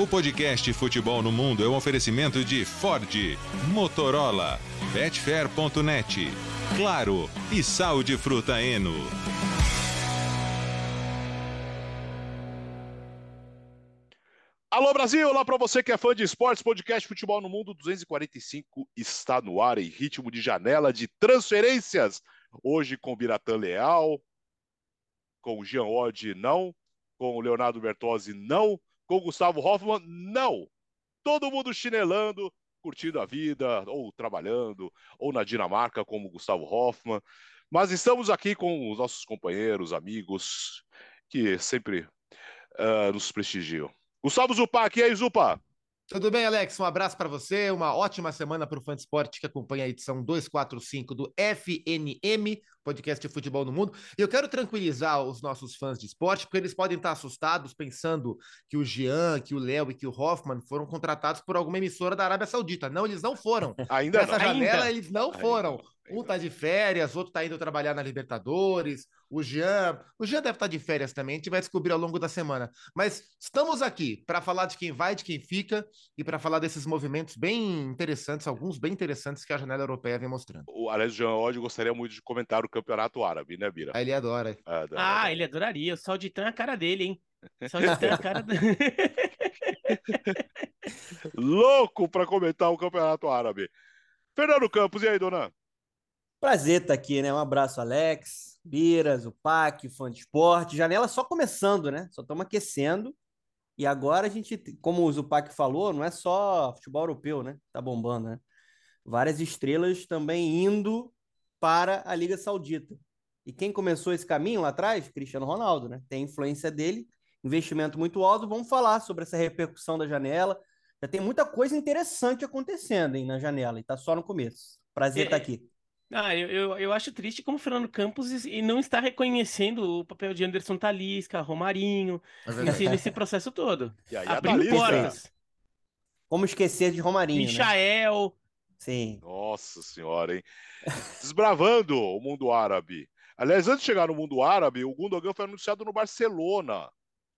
O podcast Futebol no Mundo é um oferecimento de Ford, Motorola, Betfair.net, Claro e Sal de Fruta Eno. Alô Brasil, olá para você que é fã de esportes, podcast Futebol no Mundo 245 está no ar em ritmo de janela de transferências. Hoje com Biratã Leal, com o Jean Odd não, com o Leonardo Bertozzi não, com o Gustavo Hoffman não. Todo mundo chinelando, curtindo a vida, ou trabalhando, ou na Dinamarca como Gustavo Hoffman. Mas estamos aqui com os nossos companheiros, amigos, que sempre uh, nos prestigiam. Gustavo Zupac, e aí, Zupa? Tudo bem, Alex? Um abraço para você, uma ótima semana para o Fã Esporte que acompanha a edição 245 do FNM, podcast de futebol no mundo. E eu quero tranquilizar os nossos fãs de esporte, porque eles podem estar assustados pensando que o Jean, que o Léo e que o Hoffman foram contratados por alguma emissora da Arábia Saudita. Não, eles não foram. Ainda Nessa não. janela, Ainda. eles não Ainda. foram. Um tá de férias, outro tá indo trabalhar na Libertadores. O Jean, o Jean deve estar de férias também, a gente vai descobrir ao longo da semana. Mas estamos aqui para falar de quem vai, de quem fica e para falar desses movimentos bem interessantes, alguns bem interessantes que a janela europeia vem mostrando. O Alex Jean Odd gostaria muito de comentar o campeonato árabe, né, Bira? Aí ele adora. Ah, não, Ah, ele adoraria. O Salditan é a cara dele, hein? Salditan é a cara dele. Louco para comentar o campeonato árabe. Fernando Campos, e aí, dona? Prazer estar aqui, né? Um abraço, Alex, Biras, o PAC, fã de esporte. Janela só começando, né? Só estamos aquecendo. E agora a gente, como o Zupac falou, não é só futebol europeu, né? Tá bombando, né? Várias estrelas também indo para a Liga Saudita. E quem começou esse caminho lá atrás? Cristiano Ronaldo, né? Tem influência dele, investimento muito alto. Vamos falar sobre essa repercussão da janela. Já tem muita coisa interessante acontecendo, hein, na janela, e tá só no começo. Prazer É, estar aqui. Ah, eu, eu, eu acho triste como o Fernando Campos e não está reconhecendo o papel de Anderson Talisca, Romarinho, É nesse, nesse processo todo. E aí, Abrindo portas. Como esquecer de Romarinho, né? Sim. Nossa senhora, hein? Desbravando o mundo árabe. Aliás, antes de chegar no mundo árabe, o Gundogan foi anunciado no Barcelona.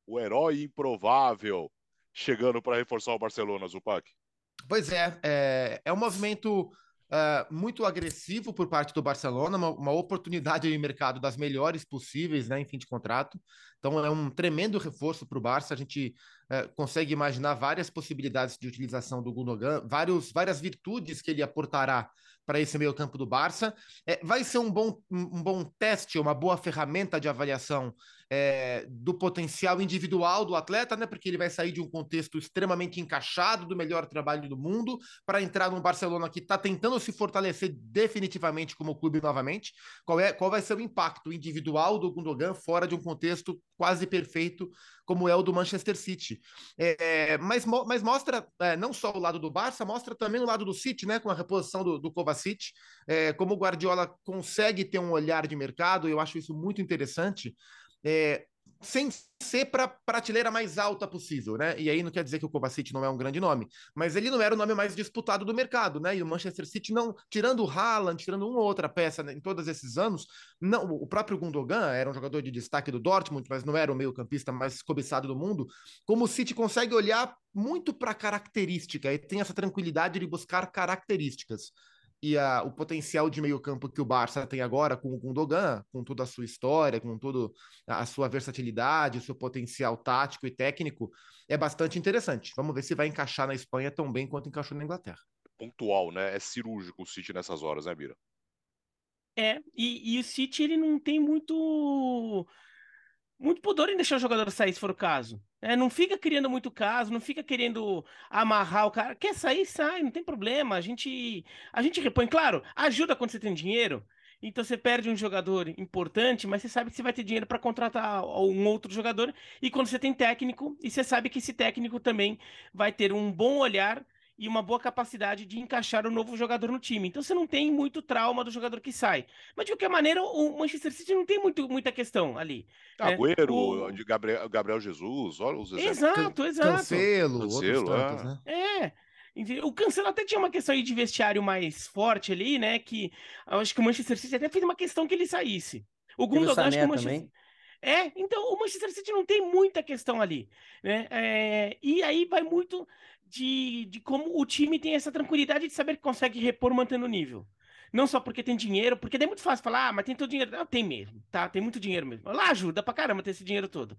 O herói improvável chegando para reforçar o Barcelona, Zupac. Pois é, é, é um movimento ah, muito agressivo por parte do Barcelona, uma, uma oportunidade de mercado das melhores possíveis, né, em fim de contrato. Então é um tremendo reforço para o Barça. A gente eh, consegue imaginar várias possibilidades de utilização do Gundogan, vários, várias virtudes que ele aportará para esse meio campo do Barça. Eh, vai ser um bom, um, bom teste, uma boa ferramenta de avaliação eh, do potencial individual do atleta, né? Porque ele vai sair de um contexto extremamente encaixado do melhor trabalho do mundo para entrar num Barcelona que está tentando se fortalecer definitivamente como clube novamente. Qual, é, qual vai ser o impacto individual do Gundogan fora de um contexto quase perfeito como é o do Manchester City? É, mas, mo- mas mostra é, não só o lado do Barça, mostra também o lado do City, né? Com a reposição do, do Kovacic, é, como o Guardiola consegue ter um olhar de mercado, eu acho isso muito interessante. É, sem ser para prateleira mais alta possível, né? E aí não quer dizer que o Kovacic não é um grande nome, mas ele não era o nome mais disputado do mercado, né? E o Manchester City não, tirando o Haaland, tirando uma ou outra peça né, em todos esses anos, não, o próprio Gundogan era um jogador de destaque do Dortmund, mas não era o meio-campista mais cobiçado do mundo. Como o City consegue olhar muito para característica e tem essa tranquilidade de buscar características e a, o potencial de meio-campo que o Barça tem agora com o Gundogan, com toda a sua história, com toda a sua versatilidade, o seu potencial tático e técnico, é bastante interessante. Vamos ver se vai encaixar na Espanha tão bem quanto encaixou na Inglaterra. Pontual, né? É cirúrgico o City nessas horas, né, Bira? É, e, e o City ele não tem muito muito pudor em deixar o jogador sair se for o caso. É, não fica criando muito caso, não fica querendo amarrar o cara. Quer sair, sai, não tem problema. A gente a gente repõe, claro, ajuda quando você tem dinheiro. Então você perde um jogador importante, mas você sabe que você vai ter dinheiro para contratar um outro jogador. E quando você tem técnico, e você sabe que esse técnico também vai ter um bom olhar e uma boa capacidade de encaixar o novo jogador no time. Então você não tem muito trauma do jogador que sai. Mas de qualquer maneira, o Manchester City não tem muito, muita questão ali. É, Agüero, o- de Gabriel, Gabriel Jesus, olha os exemplos. Exato, exato. Cancelo, Cancelo, outros tantos, é. né? É. O Cancelo até tinha uma questão aí de vestiário mais forte ali, né? Que eu acho que o Manchester City até fez uma questão que ele saísse. O o Gundogan, acho que o Manchester... também. É, então o Manchester City não tem muita questão ali, né? É, e aí vai muito de, de como o time tem essa tranquilidade de saber que consegue repor mantendo o nível. Não só porque tem dinheiro, porque é muito fácil falar, ah, mas tem todo dinheiro. Não, tem mesmo, tá? Tem muito dinheiro mesmo. Lá ajuda pra caramba ter esse dinheiro todo.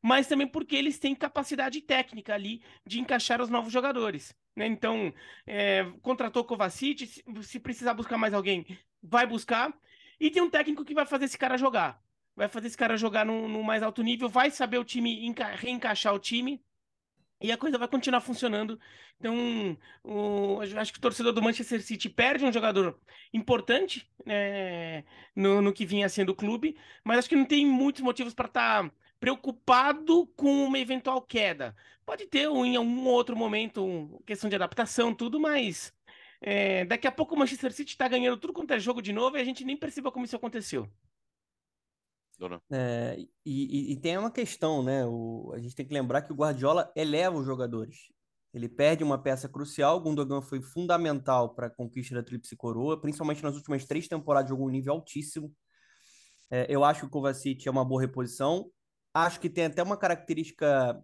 Mas também porque eles têm capacidade técnica ali de encaixar os novos jogadores. Né? Então, é, contratou o Kovacic, se, se precisar buscar mais alguém, vai buscar. E tem um técnico que vai fazer esse cara jogar. Vai fazer esse cara jogar no, no mais alto nível, vai saber o time, reencaixar o time e a coisa vai continuar funcionando. Então, o, acho que o torcedor do Manchester City perde um jogador importante é, no, no, que vinha sendo o clube, mas acho que não tem muitos motivos para estar tá preocupado com uma eventual queda. Pode ter em algum outro momento questão de adaptação, tudo, mas é, daqui a pouco o Manchester City está ganhando tudo quanto é jogo de novo e a gente nem percebeu como isso aconteceu. É, e, e, tem uma questão, né? O, a gente tem que lembrar que o Guardiola eleva os jogadores. Ele perde uma peça crucial. O Gundogan foi fundamental para a conquista da Tríplice Coroa, principalmente nas últimas três temporadas, jogou um nível altíssimo. É, eu acho que o Kovacic é uma boa reposição. Acho que tem até uma característica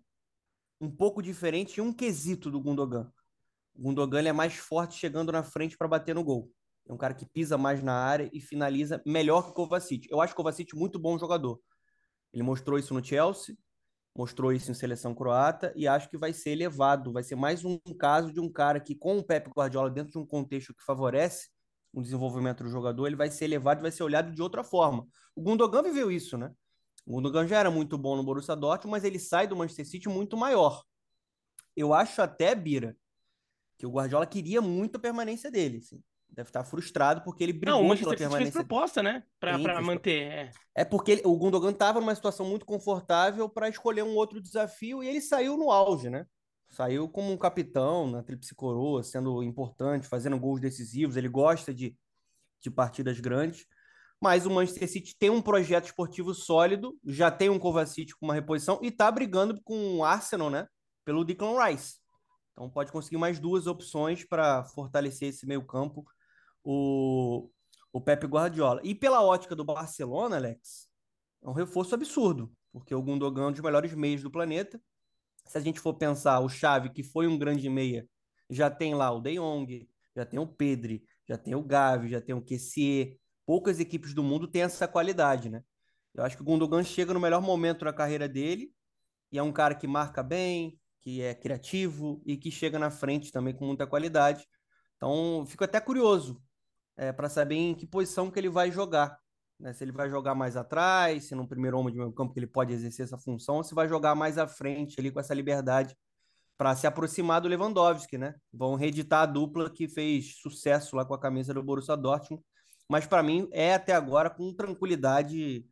um pouco diferente e um quesito do Gundogan. O Gundogan é mais forte chegando na frente para bater no gol. É um cara que pisa mais na área e finaliza melhor que o Kovacic. Eu acho o Kovacic muito bom jogador. Ele mostrou isso no Chelsea, mostrou isso em seleção croata e acho que vai ser elevado. Vai ser mais um caso de um cara que, com o Pepe Guardiola dentro de um contexto que favorece o desenvolvimento do jogador, ele vai ser elevado e vai ser olhado de outra forma. O Gundogan viveu isso, né? O Gundogan já era muito bom no Borussia Dortmund, mas ele sai do Manchester City muito maior. Eu acho até, Bira, que o Guardiola queria muito a permanência dele. Assim deve estar frustrado porque ele brigou não, o pela permanência. fez proposta, né? Pra manter. É. é porque ele, o Gundogan estava numa situação muito confortável para escolher um outro desafio e ele saiu no auge, né? Saiu como um capitão na Tríplice Coroa, sendo importante, fazendo gols decisivos. Ele gosta de, de partidas grandes. Mas o Manchester City tem um projeto esportivo sólido, já tem um Kovacic com uma reposição e está brigando com o Arsenal, né? Pelo Declan Rice. Então pode conseguir mais duas opções para fortalecer esse meio campo o, o Pepe Guardiola. E pela ótica do Barcelona, Alex, é um reforço absurdo, porque o Gundogan é um dos melhores meios do planeta. Se a gente for pensar, o Xavi, que foi um grande meia, já tem lá o De Jong, já tem o Pedri, já tem o Gavi, já tem o Kessier. Poucas equipes do mundo têm essa qualidade, né? Eu acho que o Gundogan chega no melhor momento da carreira dele e é um cara que marca bem, que é criativo e que chega na frente também com muita qualidade. Então, fico até curioso é, para saber em que posição que ele vai jogar. Né? Se ele vai jogar mais atrás, se no primeiro homem de meio campo que ele pode exercer essa função, ou se vai jogar mais à frente ali com essa liberdade para se aproximar do Lewandowski, né? Vão reeditar a dupla que fez sucesso lá com a camisa do Borussia Dortmund. Mas para mim é até agora com tranquilidade,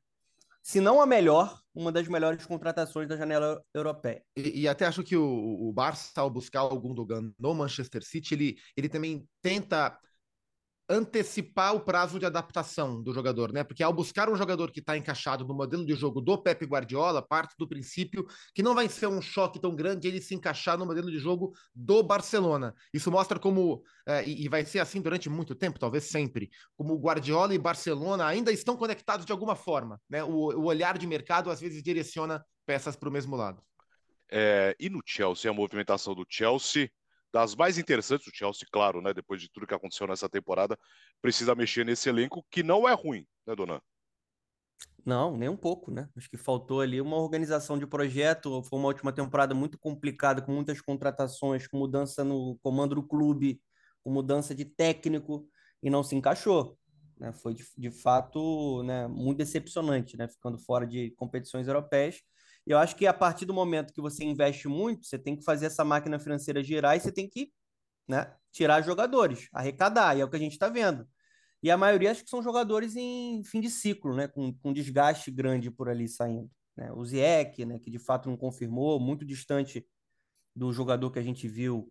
se não a melhor, uma das melhores contratações da janela europeia. E, e até acho que o, o Barça, ao buscar o Gundogan no Manchester City, ele, ele também tenta antecipar o prazo de adaptação do jogador, né? Porque ao buscar um jogador que está encaixado no modelo de jogo do Pepe Guardiola, parte do princípio que não vai ser um choque tão grande ele se encaixar no modelo de jogo do Barcelona. Isso mostra como, é, e vai ser assim durante muito tempo, talvez sempre, como Guardiola e Barcelona ainda estão conectados de alguma forma, né? O, o olhar de mercado às vezes direciona peças para o mesmo lado. É, e no Chelsea, a movimentação do Chelsea das mais interessantes, o Chelsea, claro, né, depois de tudo que aconteceu nessa temporada, precisa mexer nesse elenco, que não é ruim, né, Dona? Não, nem um pouco, né? Acho que faltou ali uma organização de projeto. Foi uma última temporada muito complicada, com muitas contratações, com mudança no comando do clube, com mudança de técnico, e não se encaixou. Né? Foi de, de fato né, muito decepcionante, né? Ficando fora de competições europeias. Eu acho que a partir do momento que você investe muito, você tem que fazer essa máquina financeira girar e você tem que né, tirar jogadores, arrecadar, e é o que a gente está vendo. E a maioria acho que são jogadores em fim de ciclo, né, com, com desgaste grande por ali saindo. Né? O Zieck, né, que de fato não confirmou, muito distante do jogador que a gente viu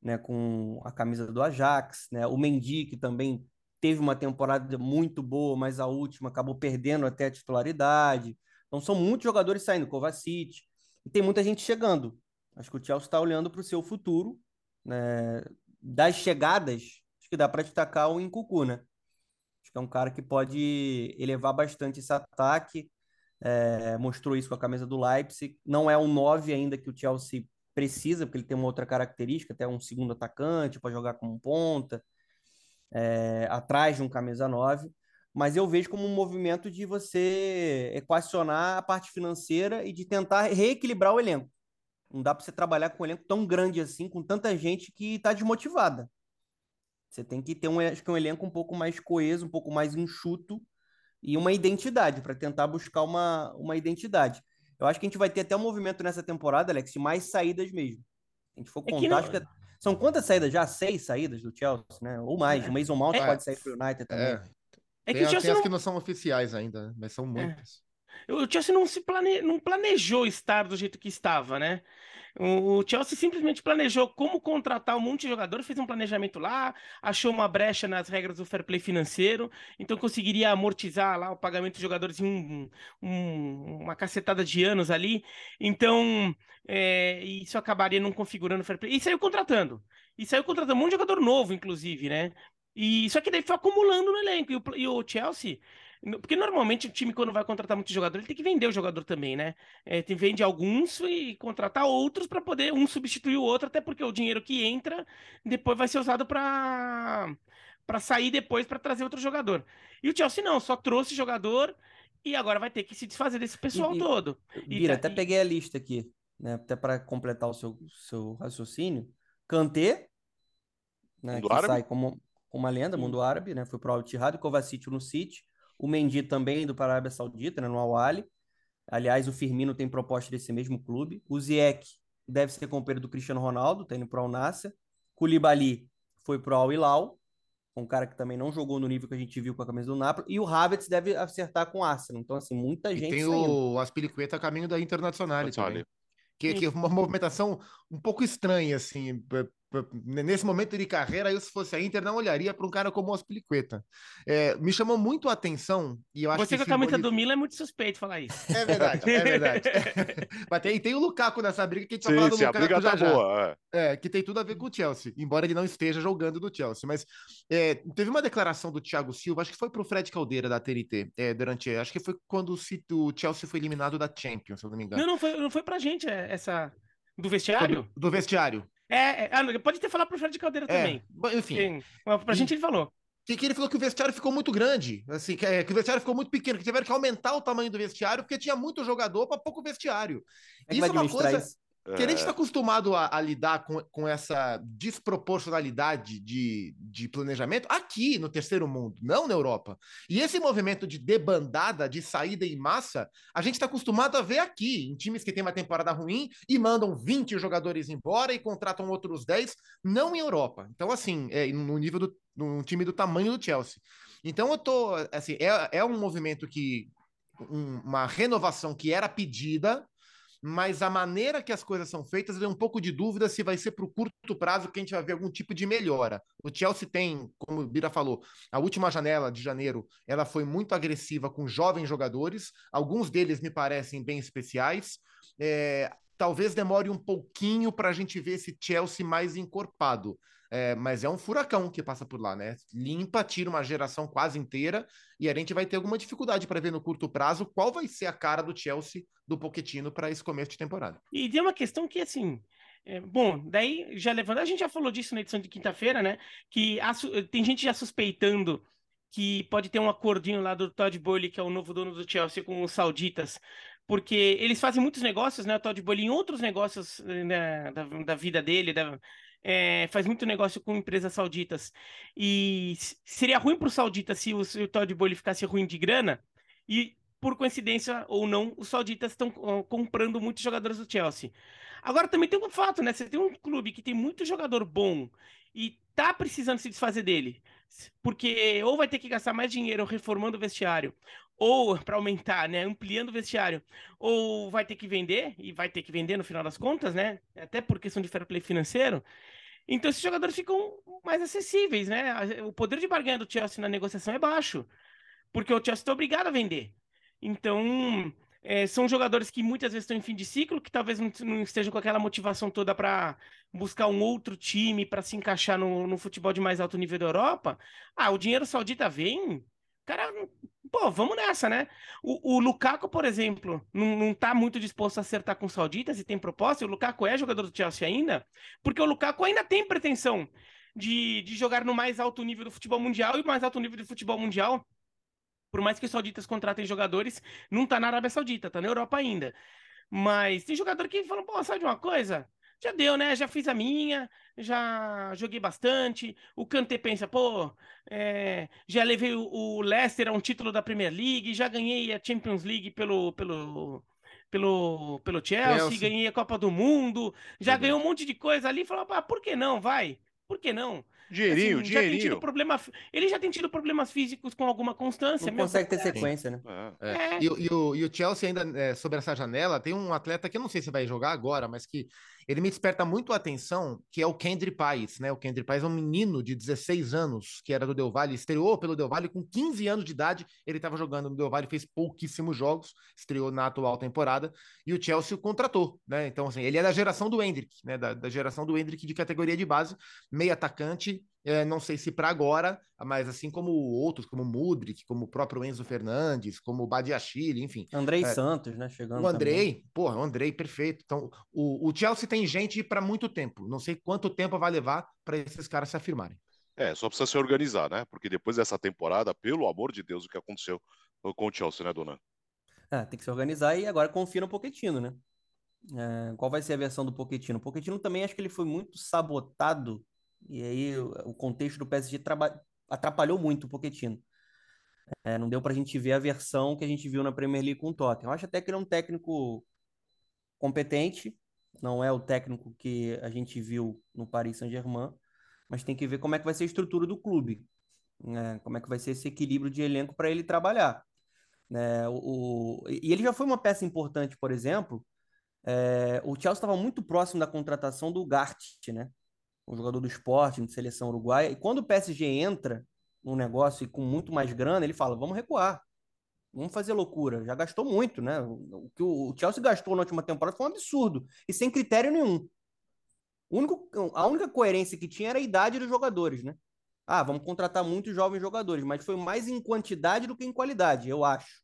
né, com a camisa do Ajax, né? o Mendy, que também teve uma temporada muito boa, mas a última acabou perdendo até a titularidade. Então são muitos jogadores saindo, Kovacic, e tem muita gente chegando. Acho que o Chelsea está olhando para o seu futuro. Né? Das chegadas, acho que dá para destacar o Incucu, né? Acho que é um cara que pode elevar bastante esse ataque. É, mostrou isso com a camisa do Leipzig. Não é um 9 ainda que o Chelsea precisa, porque ele tem uma outra característica, até um segundo atacante para jogar como ponta, é, atrás de um camisa 9. Mas eu vejo como um movimento de você equacionar a parte financeira e de tentar reequilibrar o elenco. Não dá para você trabalhar com um elenco tão grande assim, com tanta gente que está desmotivada. Você tem que ter um, acho que um elenco um pouco mais coeso, um pouco mais enxuto e uma identidade, para tentar buscar uma, uma identidade. Eu acho que a gente vai ter até um movimento nessa temporada, Alex, de mais saídas mesmo. A gente for contar, é acho que é... são quantas saídas já? Seis saídas do Chelsea, né? Ou mais. É. O Mason Mount é. pode sair para o United também. É. É que tem, tem não... as que não são oficiais ainda, né? mas são é. muitas. É. O Chelsea não se plane... não planejou estar do jeito que estava, né? O Chelsea simplesmente planejou como contratar um monte de jogador, fez um planejamento lá, achou uma brecha nas regras do fair play financeiro, então conseguiria amortizar lá o pagamento de jogadores em um, um, uma cacetada de anos ali. Então, é, isso acabaria não configurando o fair play. E saiu contratando. E saiu contratando um monte de jogador novo, inclusive, né? E só que daí foi acumulando no elenco. E o, e o Chelsea porque normalmente o time, quando vai contratar muito jogador, ele tem que vender o jogador também, né? É, tem, vende alguns e contratar outros para poder um substituir o outro, até porque o dinheiro que entra depois vai ser usado para para sair depois para trazer outro jogador. E o Chelsea não, só trouxe jogador e agora vai ter que se desfazer desse pessoal e, todo. Bira, tá, até e... peguei a lista aqui, né? Até para completar o seu, seu raciocínio. Kanté, né, que árabe? sai como uma lenda, mundo árabe, né? Foi pro Al-Ittihad, Kovacic no City o Mendy também do para a Arábia Saudita, né, no Al-Ali. Aliás, o Firmino tem proposta desse mesmo clube. O Ziyech deve ser companheiro do Cristiano Ronaldo, tá indo para o Al-Nassr. Koulibaly foi para o Al-Hilal, um cara que também não jogou no nível que a gente viu com a camisa do Napoli. E o Havertz deve acertar com o Arsenal. Então, assim, muita gente e tem saindo. o Aspilicueta a caminho da Internacional também. Que, que é uma movimentação um pouco estranha, assim, nesse momento de carreira, eu, se fosse a Inter, não olharia para um cara como o Aspilicueta. É, me chamou muito a atenção. E eu acho Você que com a camisa do Milan é muito suspeito falar isso. É verdade, é verdade. Mas tem, tem o Lukaku nessa briga que a gente sim, vai falar do sim, Lukaku a briga tá já, tá boa. É. é. que tem tudo a ver com o Chelsea, embora ele não esteja jogando no Chelsea. Mas é, teve uma declaração do Thiago Silva, acho que foi para o Fred Caldeira da TNT, é, durante, acho que foi quando o Chelsea foi eliminado da Champions, se eu não me engano. Não, não foi, não foi pra gente é, essa do vestiário? Do, do vestiário. É, é, pode ter falado pro Fred Caldeira é, também. Enfim. Sim, pra gente ele falou. Que, que ele falou que o vestiário ficou muito grande, assim, que, é, que, o vestiário ficou muito pequeno, que tiveram que aumentar o tamanho do vestiário porque tinha muito jogador para pouco vestiário. É isso é uma coisa. Isso? Que a gente está é. acostumado a, a, lidar com, com essa desproporcionalidade de, de planejamento aqui no terceiro mundo, não na Europa. E esse movimento de debandada, de saída em massa, a gente está acostumado a ver aqui, em times que têm uma temporada ruim e mandam 20 jogadores embora e contratam outros 10, não em Europa. Então, assim, é, no nível do no time do tamanho do Chelsea. Então, eu tô, assim, é, é um movimento que, um, uma renovação que era pedida, mas a maneira que as coisas são feitas, eu um pouco de dúvida se vai ser para o curto prazo que a gente vai ver algum tipo de melhora. O Chelsea tem, como o Bira falou, a última janela de janeiro, ela foi muito agressiva com jovens jogadores, alguns deles me parecem bem especiais. É, talvez demore um pouquinho para a gente ver esse Chelsea mais encorpado. É, mas é um furacão que passa por lá, né? Limpa, tira uma geração quase inteira e a gente vai ter alguma dificuldade para ver no curto prazo qual vai ser a cara do Chelsea do Pochettino para esse começo de temporada. E tem uma questão que, assim, é, bom, daí já levando, a gente já falou disso na edição de quinta-feira, né? Que a, tem gente já suspeitando que pode ter um acordinho lá do Todd Boehly, que é o novo dono do Chelsea, com os sauditas, porque eles fazem muitos negócios, né? O Todd Boehly em outros negócios né, da, da vida dele, da, é, faz muito negócio com empresas sauditas. E seria ruim para os sauditas se o, se o Todd ficasse ruim de grana. E, por coincidência ou não, os sauditas estão comprando muitos jogadores do Chelsea. Agora também tem um fato, né? Você tem um clube que tem muito jogador bom e tá precisando se desfazer dele. Porque ou vai ter que gastar mais dinheiro reformando o vestiário, ou para aumentar, né, ampliando o vestiário, ou vai ter que vender, e vai ter que vender no final das contas, né, até por questão de fair play financeiro, então esses jogadores ficam mais acessíveis, né, o poder de barganha do Chelsea na negociação é baixo, porque o Chelsea está obrigado a vender. Então, é, são jogadores que muitas vezes estão em fim de ciclo, que talvez não, estejam com aquela motivação toda para buscar um outro time para se encaixar no, no, futebol de mais alto nível da Europa. Ah, o dinheiro saudita vem, cara pô, vamos nessa, né? O, o Lukaku, por exemplo, não, não tá muito disposto a acertar com o Saudita, se tem proposta, e o Lukaku é jogador do Chelsea ainda, porque o Lukaku ainda tem pretensão de, de jogar no mais alto nível do futebol mundial, e o mais alto nível do futebol mundial, por mais que os sauditas contratem jogadores, não tá na Arábia Saudita, tá na Europa ainda. Mas tem jogador que fala, pô, sabe de uma coisa? Já deu, né? Já fiz a minha, já joguei bastante. O Kanté pensa, pô, é, já levei o, o Leicester a um título da Premier League, já ganhei a Champions League pelo, pelo, pelo, pelo Chelsea, Chelsea. ganhei a Copa do Mundo, já ganhou um monte de coisa ali. Falou, ah, por que não? Vai, por que não? Dinheirinho, assim, dinheirinho. Já tem tido problema, ele já tem tido problemas físicos com alguma constância. Não consegue ter sequência, né? É. É. E, e, o, e o Chelsea ainda, é, sobre essa janela, tem um atleta que eu não sei se vai jogar agora, mas que ele me desperta muito a atenção, que é o Kendry Pais, né? O Kendry Pais é um menino de 16 anos, que era do Del Valle, estreou pelo Del Valle com 15 anos de idade, ele estava jogando no Del Valle, fez pouquíssimos jogos, estreou na atual temporada, e o Chelsea o contratou, né? Então, assim, ele é da geração do Hendrick, né? Da, da geração do Hendrick de categoria de base, meio atacante, é, não sei se para agora, mas assim como outros, como o Mudrik, como o próprio Enzo Fernandes, como o Badiachile, enfim. Andrei é, Santos, né? Chegando. O Andrei, porra, o Andrei, perfeito. Então, o, o Chelsea tem gente para muito tempo. Não sei quanto tempo vai levar para esses caras se afirmarem. É, só precisa se organizar, né? Porque depois dessa temporada, pelo amor de Deus, o que aconteceu com o Chelsea, né, Dona? É, tem que se organizar e agora confia no Pochettino, né? É, qual vai ser a versão do Pochettino? O Pochettino também acho que ele foi muito sabotado e aí o contexto do PSG atrapalhou muito o Pochettino. É, não deu para a gente ver a versão que a gente viu na Premier League com o Tottenham. Eu acho até que ele é um técnico competente, não é o técnico que a gente viu no Paris Saint-Germain, mas tem que ver como é que vai ser a estrutura do clube, né? como é que vai ser esse equilíbrio de elenco para ele trabalhar. Né? O, o, e ele já foi uma peça importante, por exemplo. É, o Chelsea estava muito próximo da contratação do Gart, né? Um jogador do esporte, de seleção uruguaia. E quando o PSG entra num negócio e com muito mais grana, ele fala: vamos recuar. Vamos fazer loucura. Já gastou muito, né? O que o Chelsea gastou na última temporada foi um absurdo. E sem critério nenhum. Único, a única coerência que tinha era a idade dos jogadores, né? Ah, vamos contratar muitos jovens jogadores, mas foi mais em quantidade do que em qualidade, eu acho.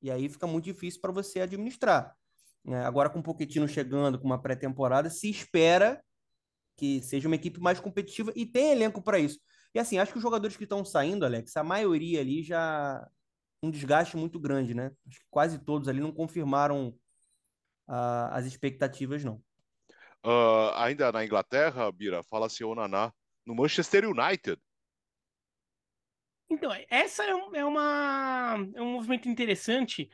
E aí fica muito difícil para você administrar. É, agora, com o Pochettino chegando com uma pré-temporada, se espera que seja uma equipe mais competitiva e tem elenco para isso. E assim, acho que os jogadores que estão saindo, Alex, a maioria ali já um desgaste muito grande, né? Acho que quase todos ali não confirmaram uh, as expectativas, não. Uh, ainda na Inglaterra, Bira, fala-se o Naná no Manchester United. Então, essa é, um, é, uma, é um movimento interessante,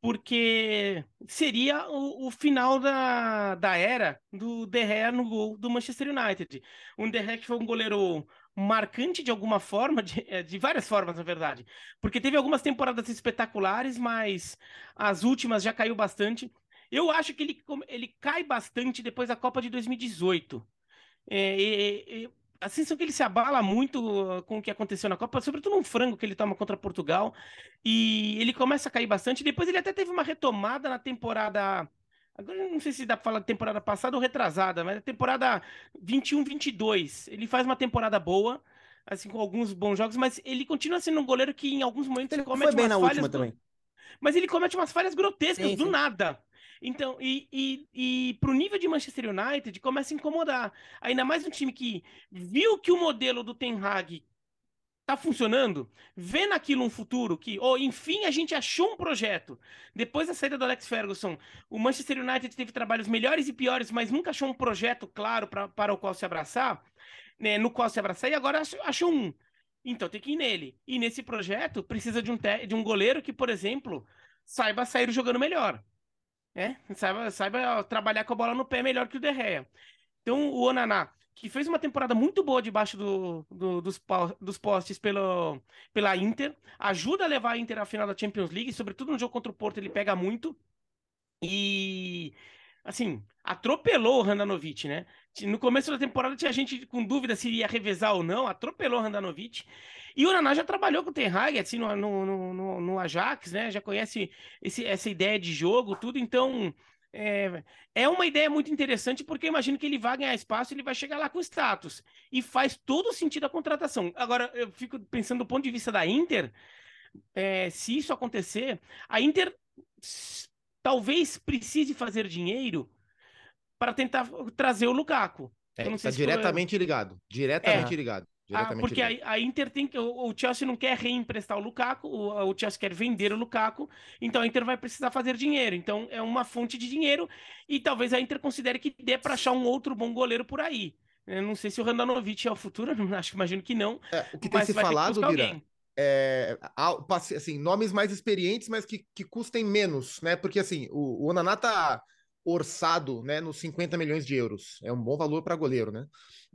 porque seria o, o, final da, da era do De Gea no gol do Manchester United. Um De Gea que foi um goleiro marcante de alguma forma, de, é, de várias formas, na verdade, porque teve algumas temporadas espetaculares, mas as últimas já caiu bastante. Eu acho que ele, ele cai bastante depois da Copa de 2018. É, e, e, a sensação que ele se abala muito uh, com o que aconteceu na Copa, sobretudo num frango que ele toma contra Portugal, e ele começa a cair bastante. Depois ele até teve uma retomada na temporada. Agora não sei se dá pra falar de temporada passada ou retrasada, mas a temporada 21-22. Ele faz uma temporada boa, assim, com alguns bons jogos, mas ele continua sendo um goleiro que em alguns momentos ele comete foi bem na última também. Mas ele comete umas falhas grotescas sim, do sim. nada. Então, e, e, e pro nível de Manchester United, começa a incomodar. Ainda mais um time que viu que o modelo do Ten Hag tá funcionando, vê naquilo um futuro que, oh, enfim, a gente achou um projeto. Depois da saída do Alex Ferguson, o Manchester United teve trabalhos melhores e piores, mas nunca achou um projeto claro pra, para o qual se abraçar, né, no qual se abraçar, e agora achou um. Então tem que ir nele. E nesse projeto precisa de um, de um goleiro que, por exemplo, saiba sair jogando melhor. É, saiba, saiba trabalhar com a bola no pé melhor que o Derreia. Então, o Onaná, que fez uma temporada muito boa debaixo do, do, dos, dos postes pelo, pela Inter, ajuda a levar a Inter à final da Champions League, sobretudo no jogo contra o Porto, ele pega muito. E, assim, atropelou o Randanovic, né? No começo da temporada tinha gente com dúvida se ia revezar ou não, atropelou o Randanovic. E o Naná já trabalhou com o Ten Hag, assim, no, no, no, no Ajax, né? Já conhece esse, essa ideia de jogo, tudo. Então, é, é uma ideia muito interessante, porque imagino que ele vai ganhar espaço, ele vai chegar lá com status. E faz todo sentido a contratação. Agora, eu fico pensando do ponto de vista da Inter, é, se isso acontecer, a Inter talvez precise fazer dinheiro para tentar trazer o Lukaku. É, tá diretamente foi... ligado. Diretamente é. ligado. Ah, porque a, a, Inter tem que. O, o, Chelsea não quer reemprestar o Lukaku, o, o, Chelsea quer vender o Lukaku, então a Inter vai precisar fazer dinheiro. Então é uma fonte de dinheiro e talvez a Inter considere que dê para achar um outro bom goleiro por aí. Eu não sei se o Randanovic é o futuro, acho imagino que não. É, o que tem se falado, Vira, é, assim, nomes mais experientes, mas que, que custem menos, né? Porque assim, o, o Onaná tá orçado né, nos 50 milhões de euros. É um bom valor para goleiro, né?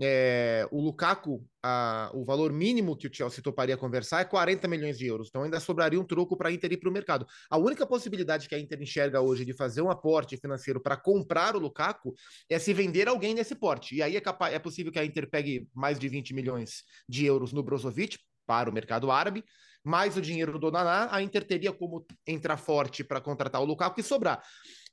É, o Lukaku, a, o valor mínimo que o Chelsea toparia conversar é 40 milhões de euros. Então ainda sobraria um troco para a Inter ir para o mercado. A única possibilidade que a Inter enxerga hoje de fazer um aporte financeiro para comprar o Lukaku é se vender alguém nesse porte. E aí é, capaz, é possível que a Inter pegue mais de 20 milhões de euros no Brozovic para o mercado árabe mais o dinheiro do Naná, a Inter teria como entrar forte para contratar o Lukaku e sobrar.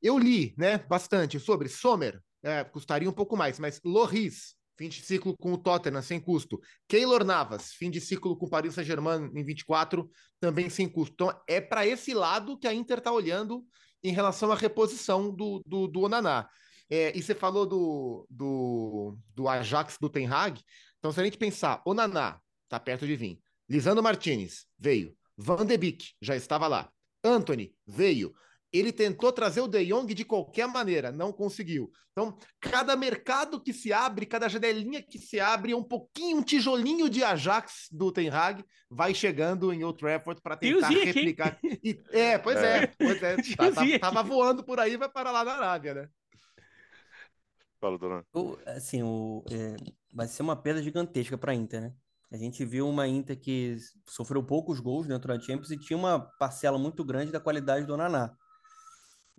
Eu li, né, bastante sobre Sommer, é, custaria um pouco mais, mas Loris, fim de ciclo com o Tottenham, sem custo. Keylor Navas, fim de ciclo com o Paris Saint-Germain em 24, também sem custo. Então, é para esse lado que a Inter está olhando em relação à reposição do, do, do Onaná. É, e você falou do, do, do Ajax do Ten Hag. Então, se a gente pensar, Onaná está perto de vir. Lisandro Martinez veio. Van de Beek já estava lá. Anthony veio. Ele tentou trazer o De Jong de qualquer maneira, não conseguiu. Então, cada mercado que se abre, cada janelinha que se abre, um pouquinho, um tijolinho de Ajax do Ten Hag vai chegando em Old Trafford para tentar replicar. E, é, pois é, é pois é. Tá, tá, tava voando por aí, vai parar lá na Arábia, né? Fala, dona. O, assim, o, é, vai ser uma perda gigantesca para a Inter, né? A gente viu uma Inter que sofreu poucos gols dentro da Champions e tinha uma parcela muito grande da qualidade do Naná.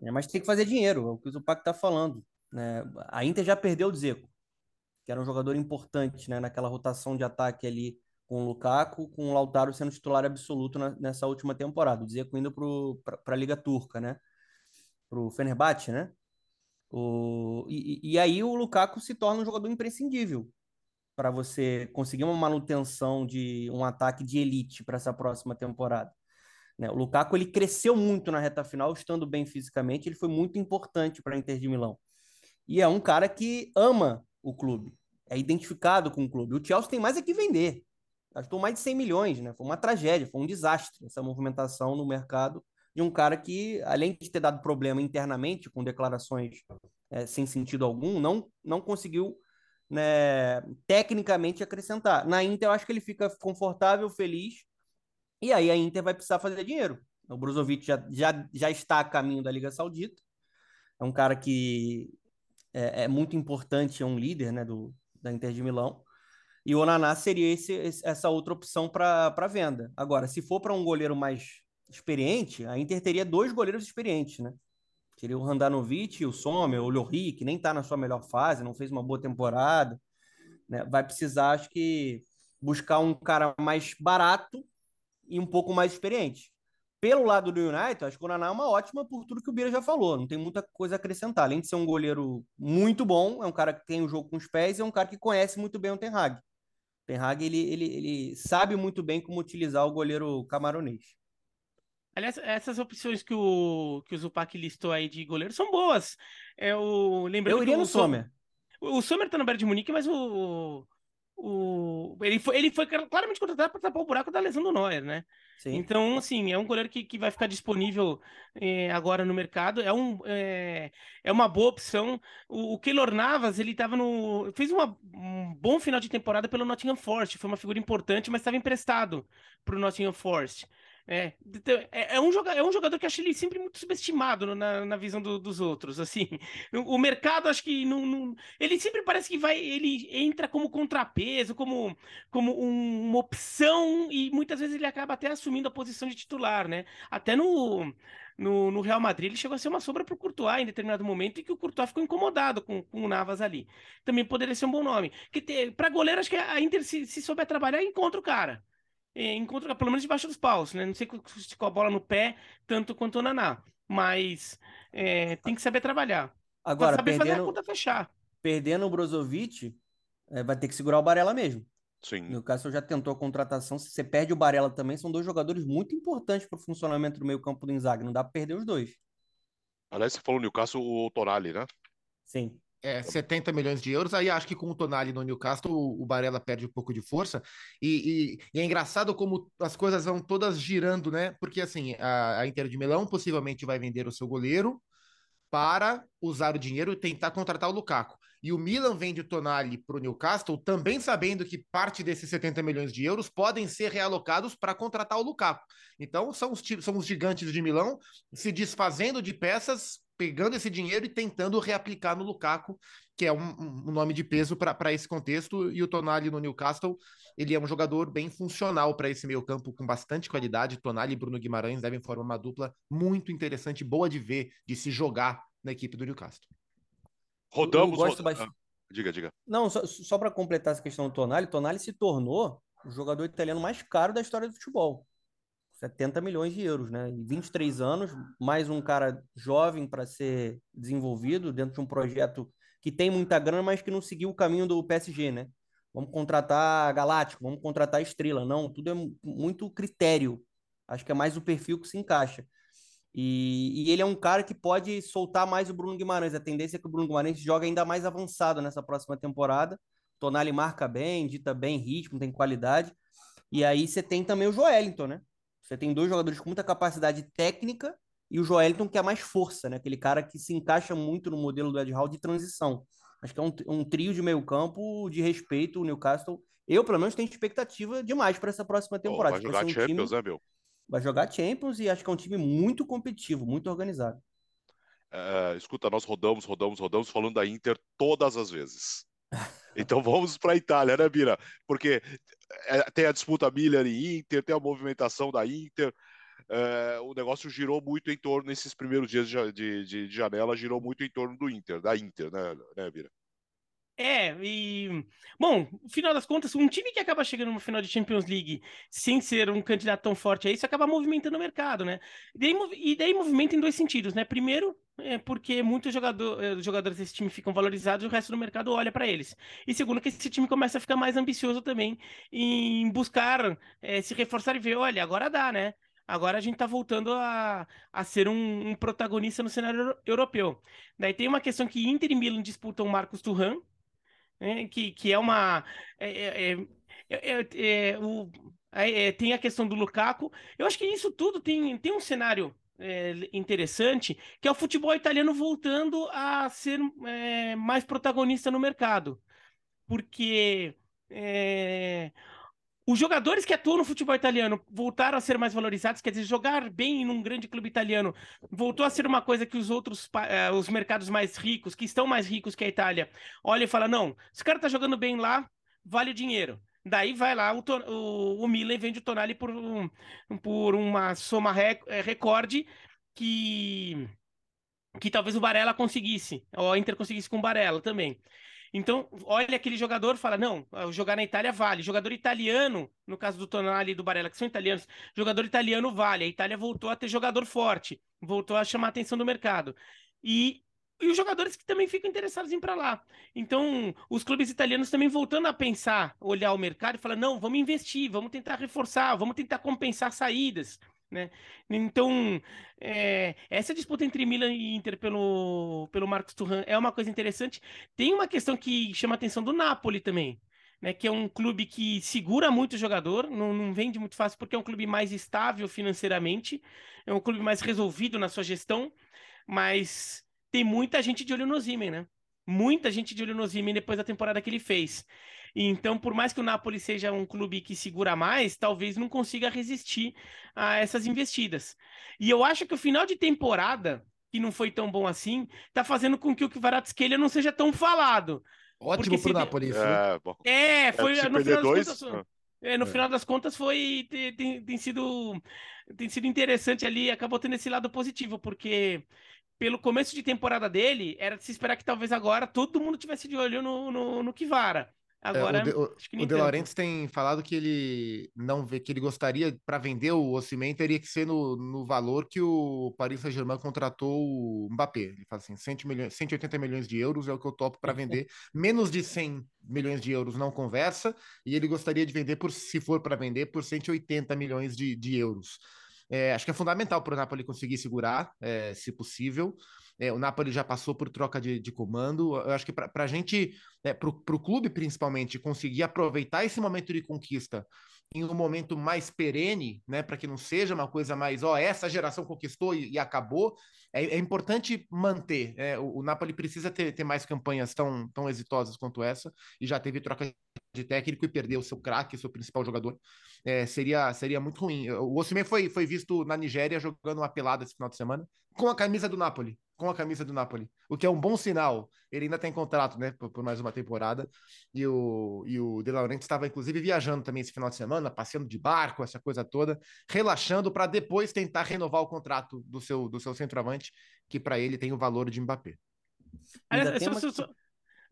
É, mas tem que fazer dinheiro, é o que o Zupac está falando. Né? A Inter já perdeu o Dzeko, que era um jogador importante né? naquela rotação de ataque ali com o Lukaku, com o Lautaro sendo titular absoluto na, nessa última temporada. O Dzeko indo para a Liga Turca, né? Para o Fenerbahçe, né? O, e, e aí o Lukaku se torna um jogador imprescindível para você conseguir uma manutenção de um ataque de elite para essa próxima temporada. Né? O Lukaku ele cresceu muito na reta final, estando bem fisicamente, ele foi muito importante para a Inter de Milão. E é um cara que ama o clube, é identificado com o clube. O Chelsea tem mais é que vender. Gastou mais de 100 milhões, né? Foi uma tragédia, foi um desastre essa movimentação no mercado de um cara que, além de ter dado problema internamente com declarações é, sem sentido algum, não, não conseguiu né, tecnicamente acrescentar. Na Inter, eu acho que ele fica confortável, feliz, e aí a Inter vai precisar fazer dinheiro. O Brozovic já, já, já está a caminho da Liga Saudita, é um cara que é, é muito importante, é um líder né, do, da Inter de Milão. E o Onaná seria esse, essa outra opção para venda. Agora, se for para um goleiro mais experiente, a Inter teria dois goleiros experientes, né? Teria o Randanovic, o Sommer, o Llori, que nem está na sua melhor fase, não fez uma boa temporada. Né? Vai precisar, acho que, buscar um cara mais barato e um pouco mais experiente. Pelo lado do United, acho que o Naná é uma ótima por tudo que o Bira já falou. Não tem muita coisa a acrescentar. Além de ser um goleiro muito bom, é um cara que tem o jogo com os pés e é um cara que conhece muito bem o Ten Hag. Ten Hag, ele, ele, ele sabe muito bem como utilizar o goleiro camaronês. Aliás, essas opções que o, que o Zupac listou aí de goleiro são boas. É o, Eu iria no Sommer. O Sommer tá no Bayern de Munique, mas o, o, ele, foi, ele foi claramente contratado para tapar o buraco da lesão do Neuer, né? Sim. Então, assim, é um goleiro que, que vai ficar disponível é, agora no mercado. É, um, é, é uma boa opção. O, o Keylor Navas, ele tava no. fez uma, um bom final de temporada pelo Nottingham Forest. Foi uma figura importante, mas estava emprestado para o Nottingham Forest. É, então, é, é, um jogador, é um jogador que eu acho ele sempre muito subestimado na, na visão do, dos outros, assim. O, mercado, acho que não, não, ele sempre parece que vai, ele entra como contrapeso, como, como um, uma opção e muitas vezes ele acaba até assumindo a posição de titular, né? Até no, no, no Real Madrid ele chegou a ser uma sombra para o Courtois em determinado momento e que o Courtois ficou incomodado com, com o Navas ali. Também poderia ser um bom nome. Que para goleiro, acho que a Inter, se, se souber trabalhar, encontra o cara encontra pelo menos debaixo dos paus, né? Não sei se com a bola no pé tanto quanto o Naná, mas é, tem que saber trabalhar. Agora, saber perdendo, fazer a conta fechar. Perdendo o Brozovic, é, vai ter que segurar o Barella mesmo. Sim. O Newcastle já tentou a contratação. Se você perde o Barella também, são dois jogadores muito importantes para o funcionamento do meio-campo do Inzaghi. Não dá para perder os dois. Aliás, você falou Newcastle, o Tonali, né? Sim. É, 70 milhões de euros. Aí acho que com o Tonali no Newcastle, o, o Barella perde um pouco de força. E, e, e, é engraçado como as coisas vão todas girando, né? Porque assim, a, a Inter de Milão possivelmente vai vender o seu goleiro para usar o dinheiro e tentar contratar o Lukaku. E o Milan vende o Tonali para o Newcastle, também sabendo que parte desses 70 milhões de euros podem ser realocados para contratar o Lukaku. Então, são os, são os gigantes de Milão se desfazendo de peças, pegando esse dinheiro e tentando reaplicar no Lukaku, que é um, um nome de peso para esse contexto. E o Tonali no Newcastle, ele é um jogador bem funcional para esse meio campo, com bastante qualidade. Tonali e Bruno Guimarães devem formar uma dupla muito interessante, boa de ver, de se jogar na equipe do Newcastle. Rodamos. Roda... Ah, diga, diga. Não, só, só para completar essa questão do Tonali, Tonali se tornou o jogador italiano mais caro da história do futebol. 70 milhões de euros, né? Em 23 anos, mais um cara jovem para ser desenvolvido dentro de um projeto que tem muita grana, mas que não seguiu o caminho do PSG, né? Vamos contratar Galáctico, vamos contratar Estrela. Não, tudo é muito critério. Acho que é mais o perfil que se encaixa. E, e, ele é um cara que pode soltar mais o Bruno Guimarães. A tendência é que o Bruno Guimarães joga ainda mais avançado nessa próxima temporada. Tonali marca bem, dita bem ritmo, tem qualidade. E aí você tem também o Joelinton, né? Você tem dois jogadores com muita capacidade técnica e o Joelinton que é mais força, né? Aquele cara que se encaixa muito no modelo do Ed Hall de transição. Acho que é um, um trio de meio campo de respeito o Newcastle. Eu, pelo menos, tenho expectativa demais para essa próxima temporada. Oh, vai jogar um Champions, time... né, meu? vai jogar Champions e acho que é um time muito competitivo, muito organizado. É, escuta, nós rodamos, rodamos, rodamos falando da Inter todas as vezes. Então vamos para a Itália, né, Bira? Porque é, tem a disputa Miller e Inter, tem a movimentação da Inter. É, o negócio girou muito em torno, nesses primeiros dias de, de, de, janela, girou muito em torno do Inter, da Inter, né, né Bira? É, e. Bom, final das contas, um time que acaba chegando no final de Champions League sem ser um candidato tão forte a isso, acaba movimentando o mercado, né? E daí, e daí movimenta em dois sentidos, né? Primeiro, é porque muitos jogador, eh, jogadores desse time ficam valorizados e o resto do mercado olha para eles. E segundo, que esse time começa a ficar mais ambicioso também em buscar é, se reforçar e ver: olha, agora dá, né? Agora a gente está voltando a, a ser um, um, protagonista no cenário europeu. Daí tem uma questão que Inter e Milan disputam Marcos Turan, né, que, que é uma. É, é, é, o, tem a questão do Lukaku. Eu acho que isso tudo tem, tem um cenário interessante, que é o futebol italiano voltando a ser mais protagonista no mercado. Porque os jogadores que atuam no futebol italiano voltaram a ser mais valorizados, quer dizer, jogar bem num grande clube italiano voltou a ser uma coisa que os outros, uh, os mercados mais ricos, que estão mais ricos que a Itália, olham e falam: não, esse cara tá jogando bem lá, vale o dinheiro. Daí vai lá, o, o, o Milan vende o Tonali por, um, por uma soma rec, eh, recorde que, que talvez o Barella conseguisse, ou a Inter conseguisse com o Barella também. Então, olha aquele jogador fala: não, jogar na Itália vale. Jogador italiano, no caso do Tonali e do Barella, que são italianos, jogador italiano vale. A Itália voltou a ter jogador forte, voltou a chamar a atenção do mercado. E, e os jogadores que também ficam interessados em ir para lá. Então, os clubes italianos também voltando a pensar, olhar o mercado e falar: não, vamos investir, vamos tentar reforçar, vamos tentar compensar saídas. Né? Então, é, essa disputa entre Milan e Inter pelo, pelo Marcos Turan é uma coisa interessante. Tem uma questão que chama a atenção do Napoli também, né? que é um clube que segura muito o jogador, não, não vende muito fácil porque é um clube mais estável financeiramente, é um clube mais resolvido na sua gestão, mas tem muita gente de olho no Zimen, né? Muita gente de olho no Zimen depois da temporada que ele fez. Então, por mais que o Napoli seja um clube que segura mais, talvez não consiga resistir a essas investidas. E eu acho que o final de temporada, que não foi tão bom assim, tá fazendo com que o Kvaratskhelia não seja tão falado. Ótimo pro Napoli isso. É, é, foi é, no final dois... das contas. Ah. É, no é. final das contas foi tem, tem, sido tem sido interessante ali, acabou tendo esse lado positivo, porque pelo começo de temporada dele, era de se esperar que talvez agora todo mundo tivesse de olho no, no, no Kivara. Agora, é, o, de, o, acho que o De Laurentiis tem falado que ele não vê que ele gostaria para vender o Osimhen teria que ser no, no valor que o Paris Saint-Germain contratou o Mbappé. Ele fala assim, 100 milhões, 180 milhões de euros é o que eu topo para vender. Menos de 100 milhões de euros não conversa e ele gostaria de vender por se for para vender por 180 milhões de, de euros. É, acho que é fundamental para o Napoli conseguir segurar, é, se possível. É, o Napoli já passou por troca de, de comando. Eu acho que para a gente, é, para o clube principalmente, conseguir aproveitar esse momento de conquista em um momento mais perene, né, para que não seja uma coisa mais, ó, essa geração conquistou e, e acabou, é, é, importante manter. É, o, o, Napoli precisa ter, ter mais campanhas tão, tão exitosas quanto essa, e já teve troca de técnico e perdeu o seu craque, seu principal jogador. É, seria, seria muito ruim. O Osimhen foi, foi visto na Nigéria jogando uma pelada esse final de semana com a camisa do Napoli com a camisa do Napoli, o que é um bom sinal. Ele ainda tem contrato, né, por, por mais uma temporada. E o, e o De Laurentiis estava, inclusive, viajando também esse final de semana, passeando de barco, essa coisa toda, relaxando para depois tentar renovar o contrato do seu, do seu centroavante, que para ele tem o valor de Mbappé. Aliás, só, só,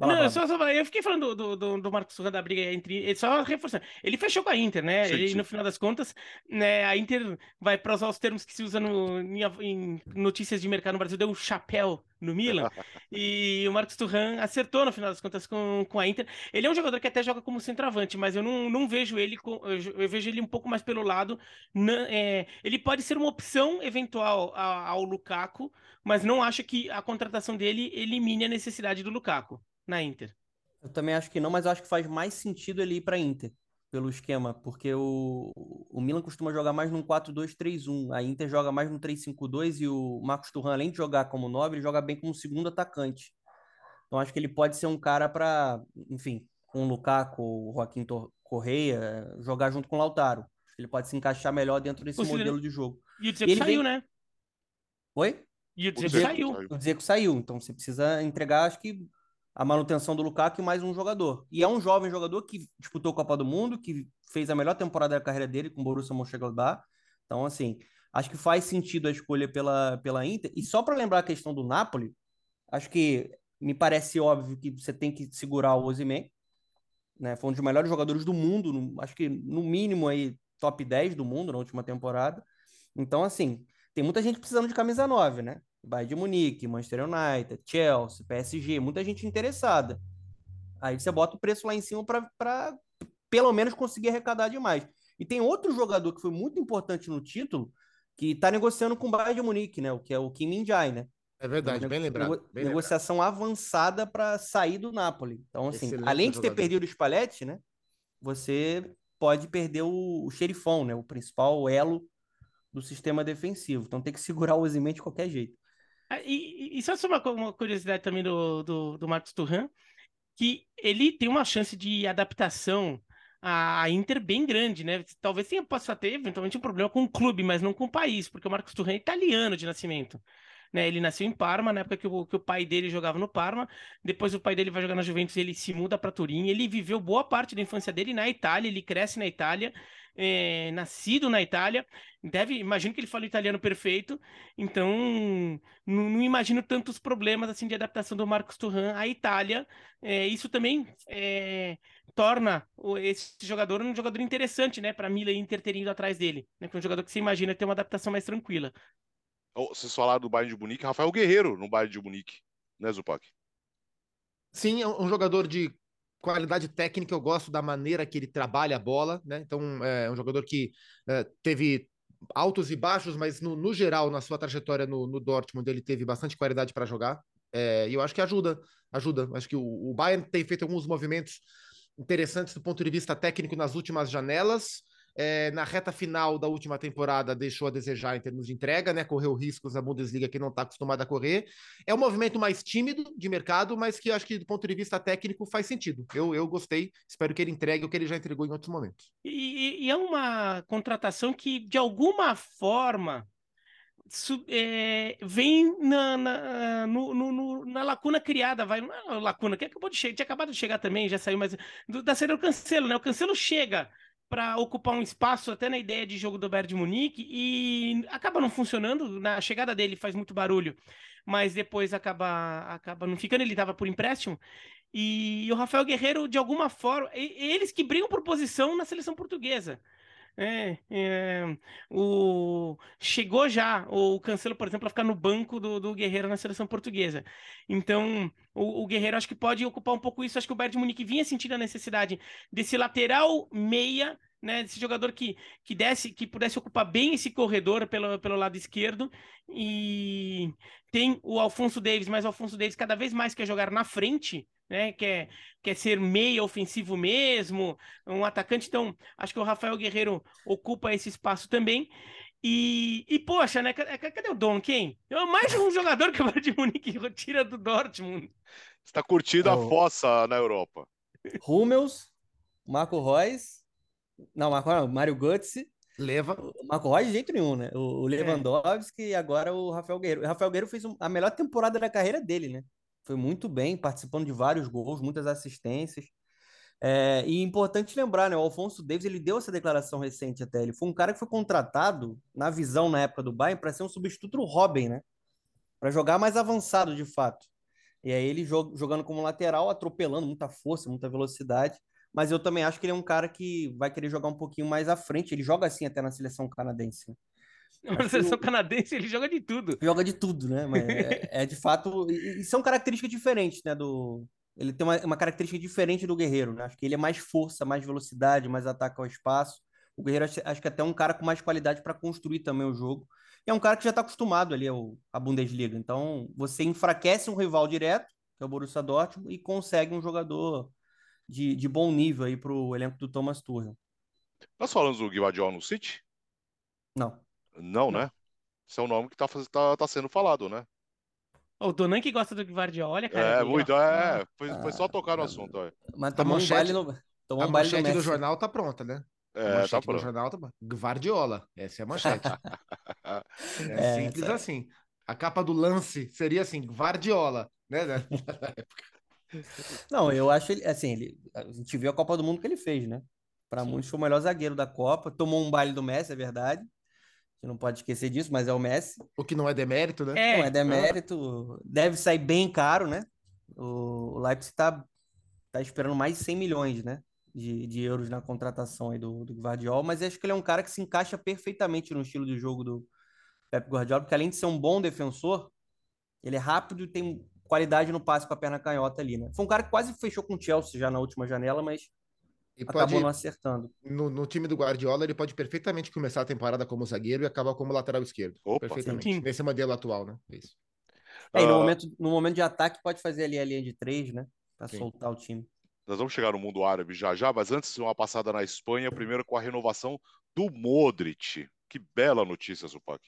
não, eu, só, só, eu fiquei falando do, do, do Marcos Surra da briga entre. Ele só reforçando. Ele fechou com a Inter, né? Sim, ele, sim. no final das contas, né, a Inter vai para usar os termos que se usa no, em, em, notícias de mercado no Brasil, deu um chapéu no Milan. e o Marcos Turran acertou no final das contas com, com a Inter. Ele é um jogador que até joga como centroavante, mas eu não, não vejo ele. Com, eu vejo ele um pouco mais pelo lado. Na, é, ele pode ser uma opção eventual ao, ao Lukaku, mas não acho que a contratação dele elimine a necessidade do Lukaku na Inter. Eu também acho que não, mas eu acho que faz mais sentido ele ir para Inter pelo esquema, porque o, o Milan costuma jogar mais num 4-2-3-1, a Inter joga mais num 3-5-2 e o Marcos Turran, além de jogar como nobre, joga bem como segundo atacante. Então acho que ele pode ser um cara para, enfim, com o Lukaku, o Joaquim Correia, jogar junto com o Lautaro. Ele pode se encaixar melhor dentro desse modelo de jogo. E o Dzeko saiu, vem... né? Oi? E o Dzeko saiu. O Dzeko saiu, então você precisa entregar, acho que a manutenção do Lukaku e mais um jogador. E é um jovem jogador que disputou a Copa do Mundo, que fez a melhor temporada da carreira dele com o Borussia Mönchengladbach. Então, assim, acho que faz sentido a escolha pela, pela Inter. E só para lembrar a questão do Napoli, acho que me parece óbvio que você tem que segurar o Osimhen, né? Foi um dos melhores jogadores do mundo, no, acho que no mínimo aí top 10 do mundo na última temporada. Então, assim, tem muita gente precisando de camisa 9, né? Bayern de Munique, Manchester United, Chelsea, PSG, muita gente interessada. Aí você bota o preço lá em cima para pelo menos conseguir arrecadar demais. E tem outro jogador que foi muito importante no título, que está negociando com o Bayern de Munique, né? O que é o Kim Min-jae, né? É verdade, bem lembrado. Nego bem negociação lembrado. avançada para sair do Napoli. Então, assim, Excelente além de ter jogador. perdido o Spalletti, né? Você pode perder o, o xerifão, né? O principal elo do sistema defensivo. Então tem que segurar o Osimhen de qualquer jeito. Ah, e, e, só uma, curiosidade também do, do, do Marcos Turran, que ele tem uma chance de adaptação à Inter bem grande, né? Talvez tenha, possa ter eventualmente um problema com o clube, mas não com o país, porque o Marcos Turran é italiano de nascimento. Né, ele nasceu em Parma, na época que o, que o pai dele jogava no Parma. Depois o pai dele vai jogar na Juventus, ele se muda para Turim. Ele viveu boa parte da infância dele na Itália, ele cresce na Itália é, nascido na Itália, deve, imagino que ele fala italiano perfeito, então não, não, imagino tantos problemas assim de adaptação do Marcos Turran à Itália. É, isso também é, torna esse jogador um jogador interessante, né, para Milan Inter ter ido atrás dele, né, que é um jogador que você imagina ter uma adaptação mais tranquila. Vocês falaram do Bayern de Munique, Rafael Guerreiro no Bayern de Munique, né, Zupac? Sim, é um jogador de qualidade técnica, eu gosto da maneira que ele trabalha a bola, né? Então, é um jogador que é, teve altos e baixos, mas no, no geral, na sua trajetória no, no, Dortmund, ele teve bastante qualidade para jogar. É, e eu acho que ajuda, ajuda. Acho que o, o Bayern tem feito alguns movimentos interessantes do ponto de vista técnico nas últimas janelas é, na reta final da última temporada deixou a desejar em termos de entrega, né? Correu riscos na Bundesliga que não está acostumado a correr. É um movimento mais tímido de mercado, mas que acho que do ponto de vista técnico faz sentido. Eu, eu gostei, espero que ele entregue o que ele já entregou em outros momentos. E, e é uma contratação que, de alguma forma, é, vem na, na, no, no, na lacuna criada, vai, não é lacuna, que acabou de chegar, tinha acabado de chegar também, já saiu, mas do, da série do Cancelo, né? O Cancelo chega para ocupar um espaço até na ideia de jogo do Bayern de Munique e acaba não funcionando. Na chegada dele faz muito barulho, mas depois acaba acaba não ficando. Ele estava por empréstimo E, o Rafael Guerreiro, de alguma forma, eles que brigam por posição na seleção portuguesa. É, é, o, chegou já o Cancelo, por exemplo, a ficar no banco do, do Guerreiro na seleção portuguesa. Então, o, o Guerreiro acho que pode ocupar um pouco isso. Acho que o Bayern de Munique vinha sentindo a necessidade desse lateral meia, né, desse jogador que, que desse, que pudesse ocupar bem esse corredor pelo, pelo lado esquerdo. E tem o Alfonso Davis, mas o Alfonso Davis cada vez mais quer jogar na frente, né? Quer, quer ser meia ofensivo mesmo, um atacante. Então, acho que o Rafael Guerreiro ocupa esse espaço também. E, e poxa, né? Cadê, cadê o Don? Quem? É mais um jogador que o Bayern de Munique tira do Dortmund. Está curtindo a Oh. fossa na Europa. Hummels, Marco Reus. Não, Marco não, Mário Götze. Leva. O Marco Reus de jeito nenhum, né? O, Lewandowski e agora o Rafael Guerreiro. O Rafael Guerreiro fez um- a melhor temporada da carreira dele, né? Foi muito bem, participando de vários gols, muitas assistências. É, e importante lembrar, né? O Alfonso Davis, ele deu essa declaração recente até. Ele foi um cara que foi contratado, na visão na época do Bayern, para ser um substituto do Robin, né? Para jogar mais avançado, de fato. E aí ele jog- jogando como lateral, atropelando, muita força, muita velocidade. Mas eu também acho que ele é um cara que vai querer jogar um pouquinho mais à frente. Ele joga assim até na seleção canadense. Na que seleção canadense ele joga de tudo. Joga de tudo, né? Mas é, é de fato. E, e são características diferentes, né? Do... Ele tem uma, uma característica diferente do Guerreiro, né? Acho que ele é mais força, mais velocidade, mais ataque ao espaço. O Guerreiro acho, acho que até é um cara com mais qualidade para construir também o jogo. E é um cara que já está acostumado ali ao, à Bundesliga. Então, você enfraquece um rival direto, que é o Borussia Dortmund, e consegue um jogador de, de bom nível aí para o elenco do Thomas Tuchel. Nós falamos do Guardiola no City? Não. Não, né? Esse é o nome que tá, tá, tá sendo falado, né? O Donan que gosta do Guardiola, olha, cara. É, dele, ó. muito, é. Foi, foi só tocar no Ah, assunto, ó. Mas tomou um baile no, tomou A um baile no manchete do Messi. jornal tá pronta, né? A É, manchete tá do jornal tá Guardiola. Essa é a manchete. É, É, simples essa- assim. A capa do lance seria assim, Guardiola, né? né? Não, eu acho ele, assim, ele, a gente viu a Copa do Mundo que ele fez, né? Para muitos foi o melhor zagueiro da Copa. Tomou um baile do Messi, é verdade. Gente não pode esquecer disso, mas é o Messi. O que não é demérito, né? É, Não é demérito. Deve sair bem caro, né? O, o Leipzig tá, tá esperando mais de 100 milhões, né? De, de euros na contratação aí do, do Guardiola, mas acho que ele é um cara que se encaixa perfeitamente no estilo de jogo do Pep Guardiola, porque além de ser um bom defensor, ele é rápido e tem qualidade no passe com a perna canhota ali, né? Foi um cara que quase fechou com o Chelsea já na última janela, mas E acabou pode, não acertando. no, no time do Guardiola, ele pode perfeitamente começar a temporada como zagueiro e acabar como lateral esquerdo. Opa. perfeitamente. Sim. Nesse modelo atual, né? Isso. É, e no Ah, momento, no momento de ataque pode fazer ali a linha de três, né? Pra Sim. soltar o time. Nós vamos chegar no mundo árabe já já, mas antes uma passada na Espanha, primeiro com a renovação do Modric. Que bela notícia, Zupac.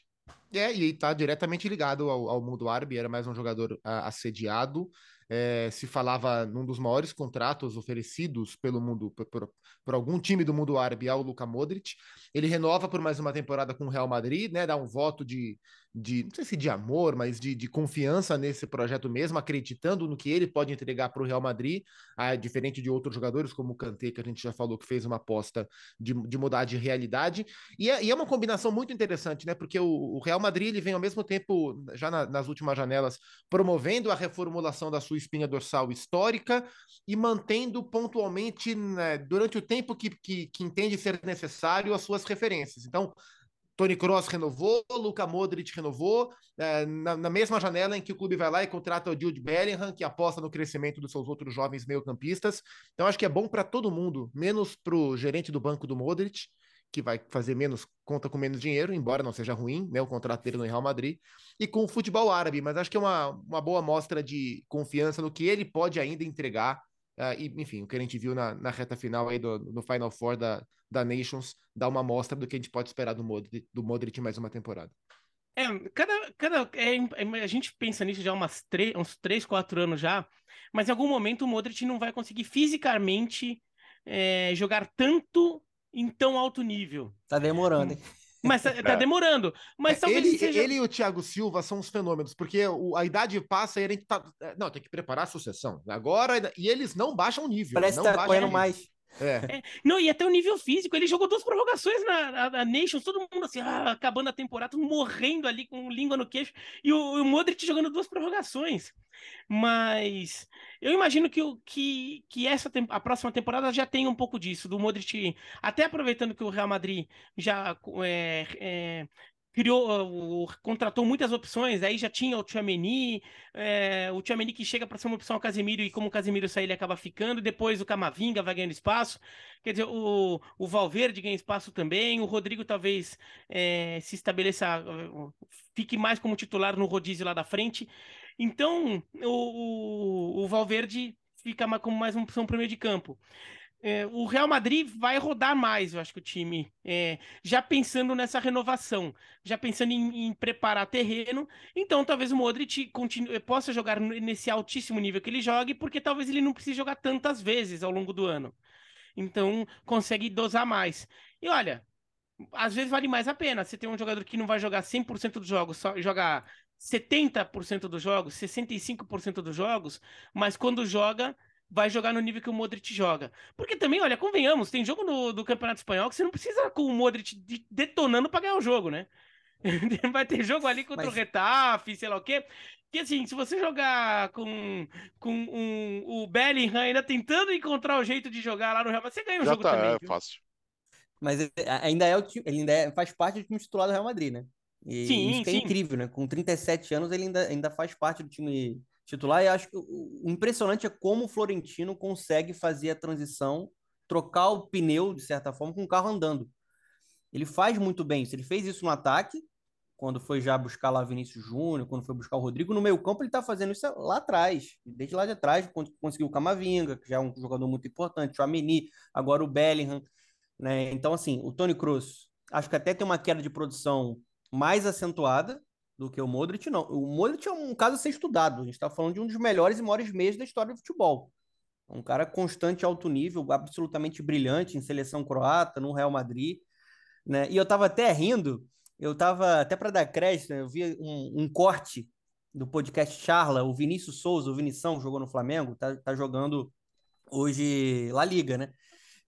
É, e está diretamente ligado ao, ao mundo árabe, era mais um jogador ah, assediado. É, se falava num dos maiores contratos oferecidos pelo mundo, por, por- por algum time do mundo árabe ao Luka Modric. Ele renova por mais uma temporada com o Real Madrid, né? Dá um voto de, de não sei se de amor, mas de, de confiança nesse projeto mesmo, acreditando no que ele pode entregar para o Real Madrid, ah, diferente de outros jogadores, como o Kanté, que a gente já falou que fez uma aposta de, de mudar de realidade. E é, e é uma combinação muito interessante, né? Porque o, o Real Madrid ele vem ao mesmo tempo, já na- nas últimas janelas, promovendo a reformulação da sua espinha dorsal histórica e mantendo pontualmente, né, durante o tempo que, que, que entende ser necessário, as suas referências. Então, Tony Kroos renovou, Luka Modric renovou, eh, na, na mesma janela em que o clube vai lá e contrata o Jude Bellingham, que aposta no crescimento dos seus outros jovens meio-campistas. Então, acho que é bom para todo mundo, menos para o gerente do banco do Modric, que vai fazer menos, conta com menos dinheiro, embora não seja ruim, né, o contrato dele no Real Madrid, e com o futebol árabe, mas acho que é uma, uma boa mostra de confiança no que ele pode ainda entregar, ah, e, enfim, o que a gente viu na, na reta final aí do, no Final Four da, da Nations, dá uma mostra do que a gente pode esperar do Modric, do Modric mais uma temporada. É, cada, cada, é, é, a gente pensa nisso já há umas três, uns 3, 4 anos já, mas em algum momento o Modric não vai conseguir fisicamente é, jogar tanto em tão alto nível. Tá demorando, hein? Mas tá, tá É. demorando. Mas talvez ele, seja... ele e o Thiago Silva são os fenômenos, porque o- a idade passa e a gente tá. Não, tem que preparar a sucessão. Agora, e eles não baixam o nível. Parece não que tá correndo mais. É. É, não, e até o nível físico, ele jogou duas prorrogações na, na, na Nations, todo mundo assim, ah, acabando a temporada, morrendo ali com língua no queixo, e o, o Modric jogando duas prorrogações. Mas eu imagino que, que, que essa a próxima temporada já tem um pouco disso, do Modric, até aproveitando que o Real Madrid já é, é, criou, contratou muitas opções, aí já tinha o Tchouameni, é, o Tchouameni que chega para ser uma opção ao Casemiro, e como o Casemiro sair, ele acaba ficando, depois o Camavinga vai ganhando espaço, quer dizer, o, o Valverde ganha espaço também, o Rodrigo talvez é, se estabeleça, fique mais como titular no rodízio lá da frente, então o, o, o Valverde fica como mais uma opção para o meio de campo. É, o Real Madrid vai rodar mais, eu acho que o time, é, já pensando nessa renovação, já pensando em, em, preparar terreno. Então, talvez o Modric continue, possa jogar nesse altíssimo nível que ele jogue, porque talvez ele não precise jogar tantas vezes ao longo do ano. Então, consegue dosar mais. E olha, às vezes vale mais a pena. Você tem um jogador que não vai jogar 100% dos jogos, só jogar 70% dos jogos, 65% dos jogos, mas quando joga vai jogar no nível que o Modric joga. Porque também, olha, convenhamos, tem jogo no, do Campeonato Espanhol que você não precisa com o Modric detonando para ganhar o jogo, né? vai ter jogo ali contra Mas... o Retafe, sei lá o quê. Que assim, se você jogar com, com um, o Bellingham ainda tentando encontrar o jeito de jogar lá no Real Madrid, você ganha o Já jogo tá, também. É viu? fácil. Mas ainda é o ele ainda é, faz parte do time titular do Real Madrid, né? E sim, isso é sim. incrível, né? Com 37 anos, ele ainda, ainda faz parte do time titular. E acho que o impressionante é como o Florentino consegue fazer a transição, trocar o pneu, de certa forma, com o carro andando. Ele faz muito bem isso. Ele fez isso no ataque, quando foi já buscar lá Vinícius Júnior, quando foi buscar o Rodrigo. No meio campo, ele está fazendo isso lá atrás, desde lá de trás, quando conseguiu o Camavinga, que já é um jogador muito importante, o Ameni, agora o Bellingham. Né? Então, assim, o Tony Kroos, acho que até tem uma queda de produção mais acentuada, do que o Modric, não. O Modric é um caso a ser estudado. A gente está falando de um dos melhores e maiores meios da história do futebol. Um cara constante, alto nível, absolutamente brilhante em seleção croata, no Real Madrid. Né? E eu estava até rindo, eu estava até para dar crédito, eu vi um, um, corte do podcast Charla, o Vinícius Souza, o Vinição, jogou no Flamengo, tá, tá jogando hoje La Liga, né?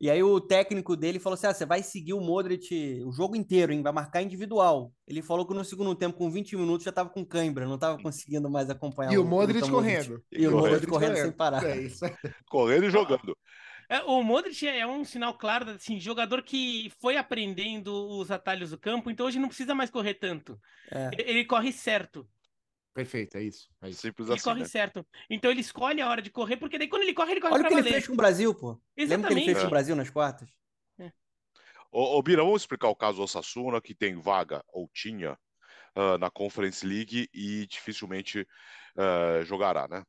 E aí o técnico dele falou assim: ah, você vai seguir o Modric o jogo inteiro, hein? Vai marcar individual. Ele falou que no segundo tempo, com 20 minutos, já estava com cãibra, não estava conseguindo mais acompanhar. E o, o Modric correndo. E, e o Modric correndo, correndo sem parar. É isso. correndo e jogando. É, o Modric é um sinal claro, assim, jogador que foi aprendendo os atalhos do campo, então hoje não precisa mais correr tanto. É. Ele, ele corre certo. Perfeito, é isso. É isso. Simples ele assim, corre né? certo. Então ele escolhe a hora de correr, porque daí quando ele corre, ele corre Olha o que valer. ele fez com o Brasil, pô. Exatamente. Lembra que ele fez com o Brasil nas quartas? É. Ô, ô, Bira, vamos explicar o caso do Osasuna, que tem vaga, ou tinha, uh, na Conference League e dificilmente uh, jogará, né?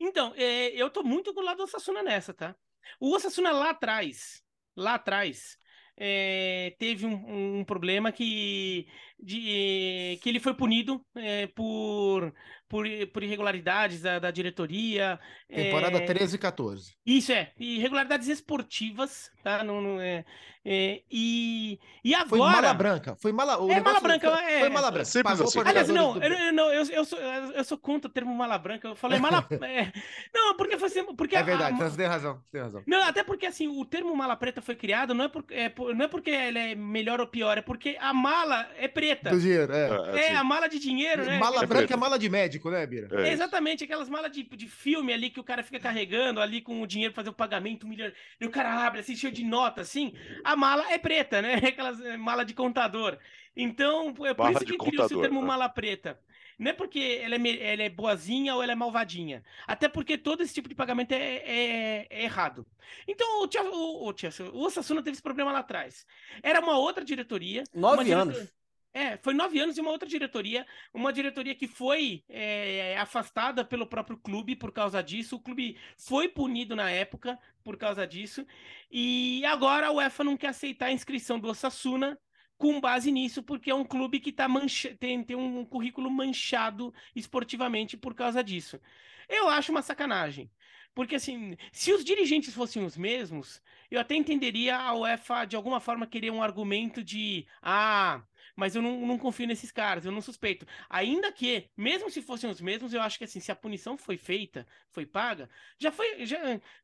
Então, é, eu tô muito do lado do Osasuna nessa, tá? O Osasuna lá atrás, lá atrás, é, teve um, um, problema que, de, que ele foi punido é, por, por, por, irregularidades da, da diretoria. Temporada é, 13 e 14. Isso é, irregularidades esportivas, tá? Não, não é, é, e, e agora. Foi mala branca. Foi mala, o é mala branca. Foi, é, foi mala branca. Simples assim. Aliás, não, do... eu, não eu, eu, sou, eu sou contra o termo mala branca. Eu falei mala. é, não, porque foi porque É verdade, a, você tem razão, você tem razão. Não, até porque assim, o termo mala preta foi criado não é, por, é, não é porque ela é melhor ou pior, é porque a mala é preta. Do dinheiro, é. É, é a mala de dinheiro, né? Mala branca preta. é mala de médico, né, Bira? É exatamente, aquelas malas de, de filme ali que o cara fica carregando ali com o dinheiro pra fazer o pagamento, um milhão. E o cara abre assim, cheio de nota, assim. A mala é preta, né? Aquelas eh, mala de contador. Então, é por isso que criou-se o termo né? mala preta. Não é porque ela é, ela é boazinha ou ela é malvadinha. Até porque todo esse tipo de pagamento é, é, é errado. Então, o, tia, o, o, tia, o Osasuna teve esse problema lá atrás. Era uma outra diretoria. Nove anos. É, foi nove anos e uma outra diretoria, uma diretoria que foi é, afastada pelo próprio clube por causa disso. O clube foi punido na época por causa disso. E agora a UEFA não quer aceitar a inscrição do Osasuna com base nisso, porque é um clube que tá mancha... tem, tem um currículo manchado esportivamente por causa disso. Eu acho uma sacanagem. Porque, assim, se os dirigentes fossem os mesmos, eu até entenderia a UEFA, de alguma forma, querer um argumento de: ah, Mas eu não, não confio nesses caras, eu não suspeito. Ainda que, mesmo se fossem os mesmos, eu acho que assim, se a punição foi feita, foi paga, já foi, já,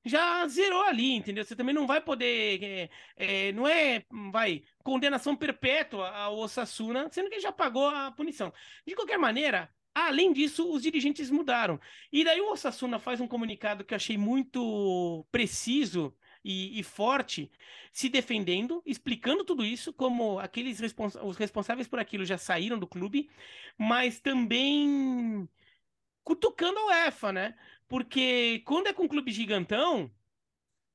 já zerou ali, entendeu? Você também não vai poder, é, é, não é, vai, condenação perpétua ao Osasuna, sendo que já pagou a punição. De qualquer maneira, Além disso, os dirigentes mudaram. E daí o Osasuna faz um comunicado que eu achei muito preciso e, e, forte, se defendendo, explicando tudo isso, como aqueles respons os responsáveis por aquilo já saíram do clube, mas também cutucando a UEFA, né? Porque quando é com um clube gigantão,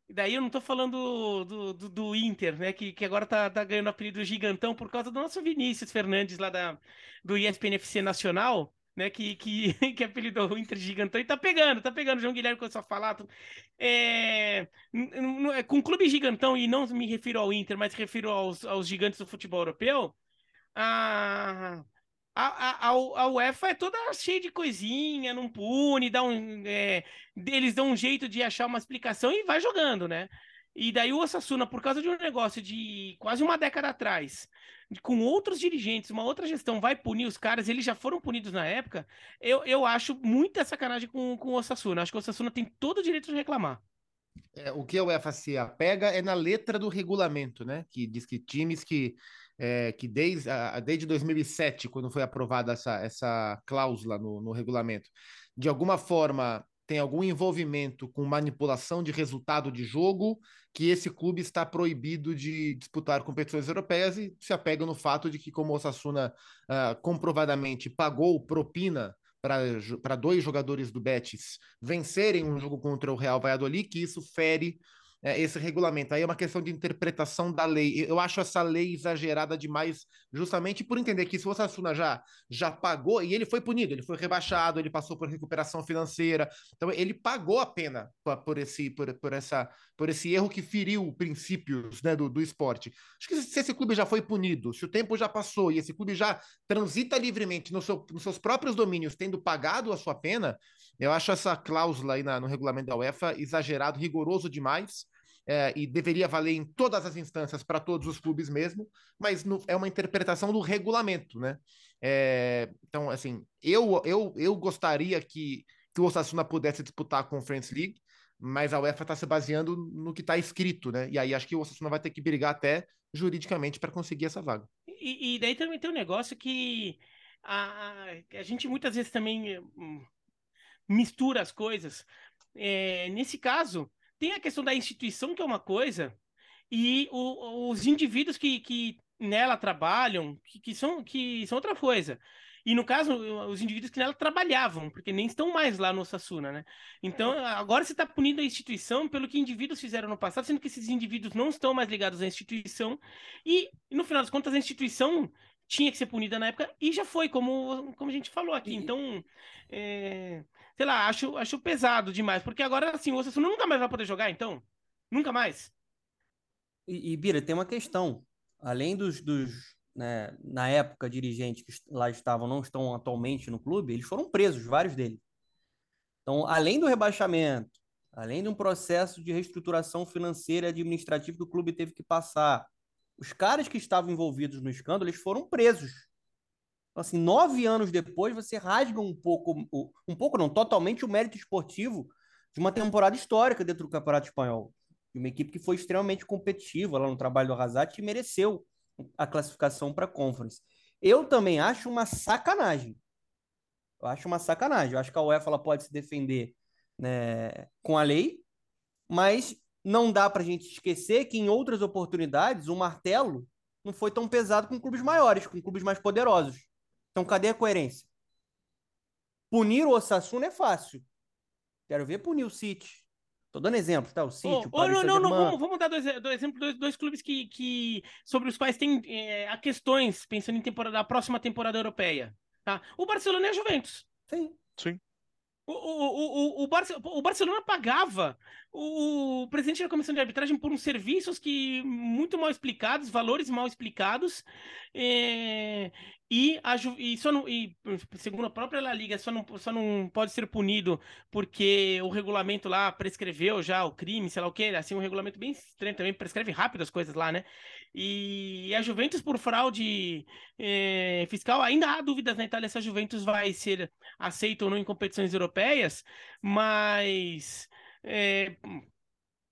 daí eu não tô falando do, do, do Inter, né? Que, que agora tá, tá ganhando apelido gigantão por causa do nosso Vinícius Fernandes lá da, do ESPNFC Nacional né, que, que, que apelidou o Inter gigantão e tá pegando, tá pegando. O João Guilherme começou a falar. É, é, com clube gigantão, e não me refiro ao Inter, mas refiro aos, aos gigantes do futebol europeu, a, a, a, a UEFA é toda cheia de coisinha, não pune, dá um, é, eles dão um jeito de achar uma explicação e vai jogando, né? E daí o Osasuna, por causa de um negócio de quase uma década atrás, com outros dirigentes, uma outra gestão, vai punir os caras, eles já foram punidos na época, eu, eu acho muita sacanagem com, com o Osasuna. Acho que o Osasuna tem todo o direito de reclamar. É, o que a UEFA se apega é na letra do regulamento, né? Que diz que times que, é, que desde, a, desde 2007, quando foi aprovada essa, essa cláusula no, no regulamento, de alguma forma tem algum envolvimento com manipulação de resultado de jogo, que esse clube está proibido de disputar competições europeias e se apega no fato de que, como o Osasuna uh, comprovadamente pagou propina para dois jogadores do Betis vencerem um jogo contra o Real Valladolid, que isso fere é, esse regulamento. Aí é uma questão de interpretação da lei. Eu acho essa lei exagerada demais, justamente por entender que se o Osasuna já, já pagou, e ele foi punido, ele foi rebaixado, ele passou por recuperação financeira, então ele pagou a pena por esse, por, por essa, por esse erro que feriu princípios né, do, do esporte. Acho que se esse clube já foi punido, se o tempo já passou e esse clube já transita livremente no seu, nos seus próprios domínios, tendo pagado a sua pena, eu acho essa cláusula aí na, no regulamento da UEFA exagerado, rigoroso demais. É, e deveria valer em todas as instâncias para todos os clubes mesmo, mas no, é uma interpretação do regulamento, né? É, então, assim, eu, eu, eu gostaria que, que o Osasuna pudesse disputar a Conference League, mas a UEFA está se baseando no que está escrito, né? E aí acho que o Osasuna vai ter que brigar até juridicamente para conseguir essa vaga. E, e, daí também tem um negócio que a, a gente muitas vezes também hum, mistura as coisas. É, nesse caso, tem a questão da instituição, que é uma coisa, e o, os indivíduos que, que nela trabalham, que, que, são, que são outra coisa. E no caso, os indivíduos que nela trabalhavam, porque nem estão mais lá no Sassuna, né? Então, agora você está punindo a instituição pelo que indivíduos fizeram no passado, sendo que esses indivíduos não estão mais ligados à instituição. E, no final das contas, a instituição tinha que ser punida na época e já foi, como, como a gente falou aqui. Então, é, sei lá, acho, acho pesado demais, porque agora, assim, o Osasuna nunca mais vai poder jogar, então? Nunca mais. E, e Bira, tem uma questão. Além dos, dos né, na época, dirigentes que lá estavam, não estão atualmente no clube, eles foram presos, vários deles. Então, além do rebaixamento, além de um processo de reestruturação financeira e administrativa que o clube teve que passar, os caras que estavam envolvidos no escândalo, eles foram presos. Então, assim, nove anos depois, você rasga um pouco, um pouco não, totalmente o mérito esportivo de uma temporada histórica dentro do Campeonato Espanhol. De uma equipe que foi extremamente competitiva lá no trabalho do Arrasate e mereceu a classificação para a Conference. Eu também acho uma sacanagem. Eu acho uma sacanagem. Eu acho que a UEFA pode se defender né, com a lei, mas não dá para a gente esquecer que em outras oportunidades o martelo não foi tão pesado com clubes maiores, com clubes mais poderosos. Então, cadê a coerência? Punir o Osasuna é fácil. Quero ver punir o City. Tô dando exemplos, tá? O City, oh, o Paris oh, não, não, não, vamos, vamos dar dois, dois exemplos, dois, dois clubes que, que, sobre os quais tem é, questões, pensando em temporada, a próxima temporada europeia. Tá? O Barcelona e a Juventus. Sim. Sim. O, o, o, o, Barce o Barcelona pagava o, presidente da comissão de arbitragem por uns serviços que muito mal explicados, valores mal explicados, é, e, a, e, só não, e segundo a própria La Liga, só não, só não pode ser punido porque o regulamento lá prescreveu já o crime, sei lá o que, assim, um regulamento bem estranho também, prescreve rápido as coisas lá, né? E a Juventus por fraude é, fiscal, ainda há dúvidas na Itália se a Juventus vai ser aceita ou não em competições europeias, mas é,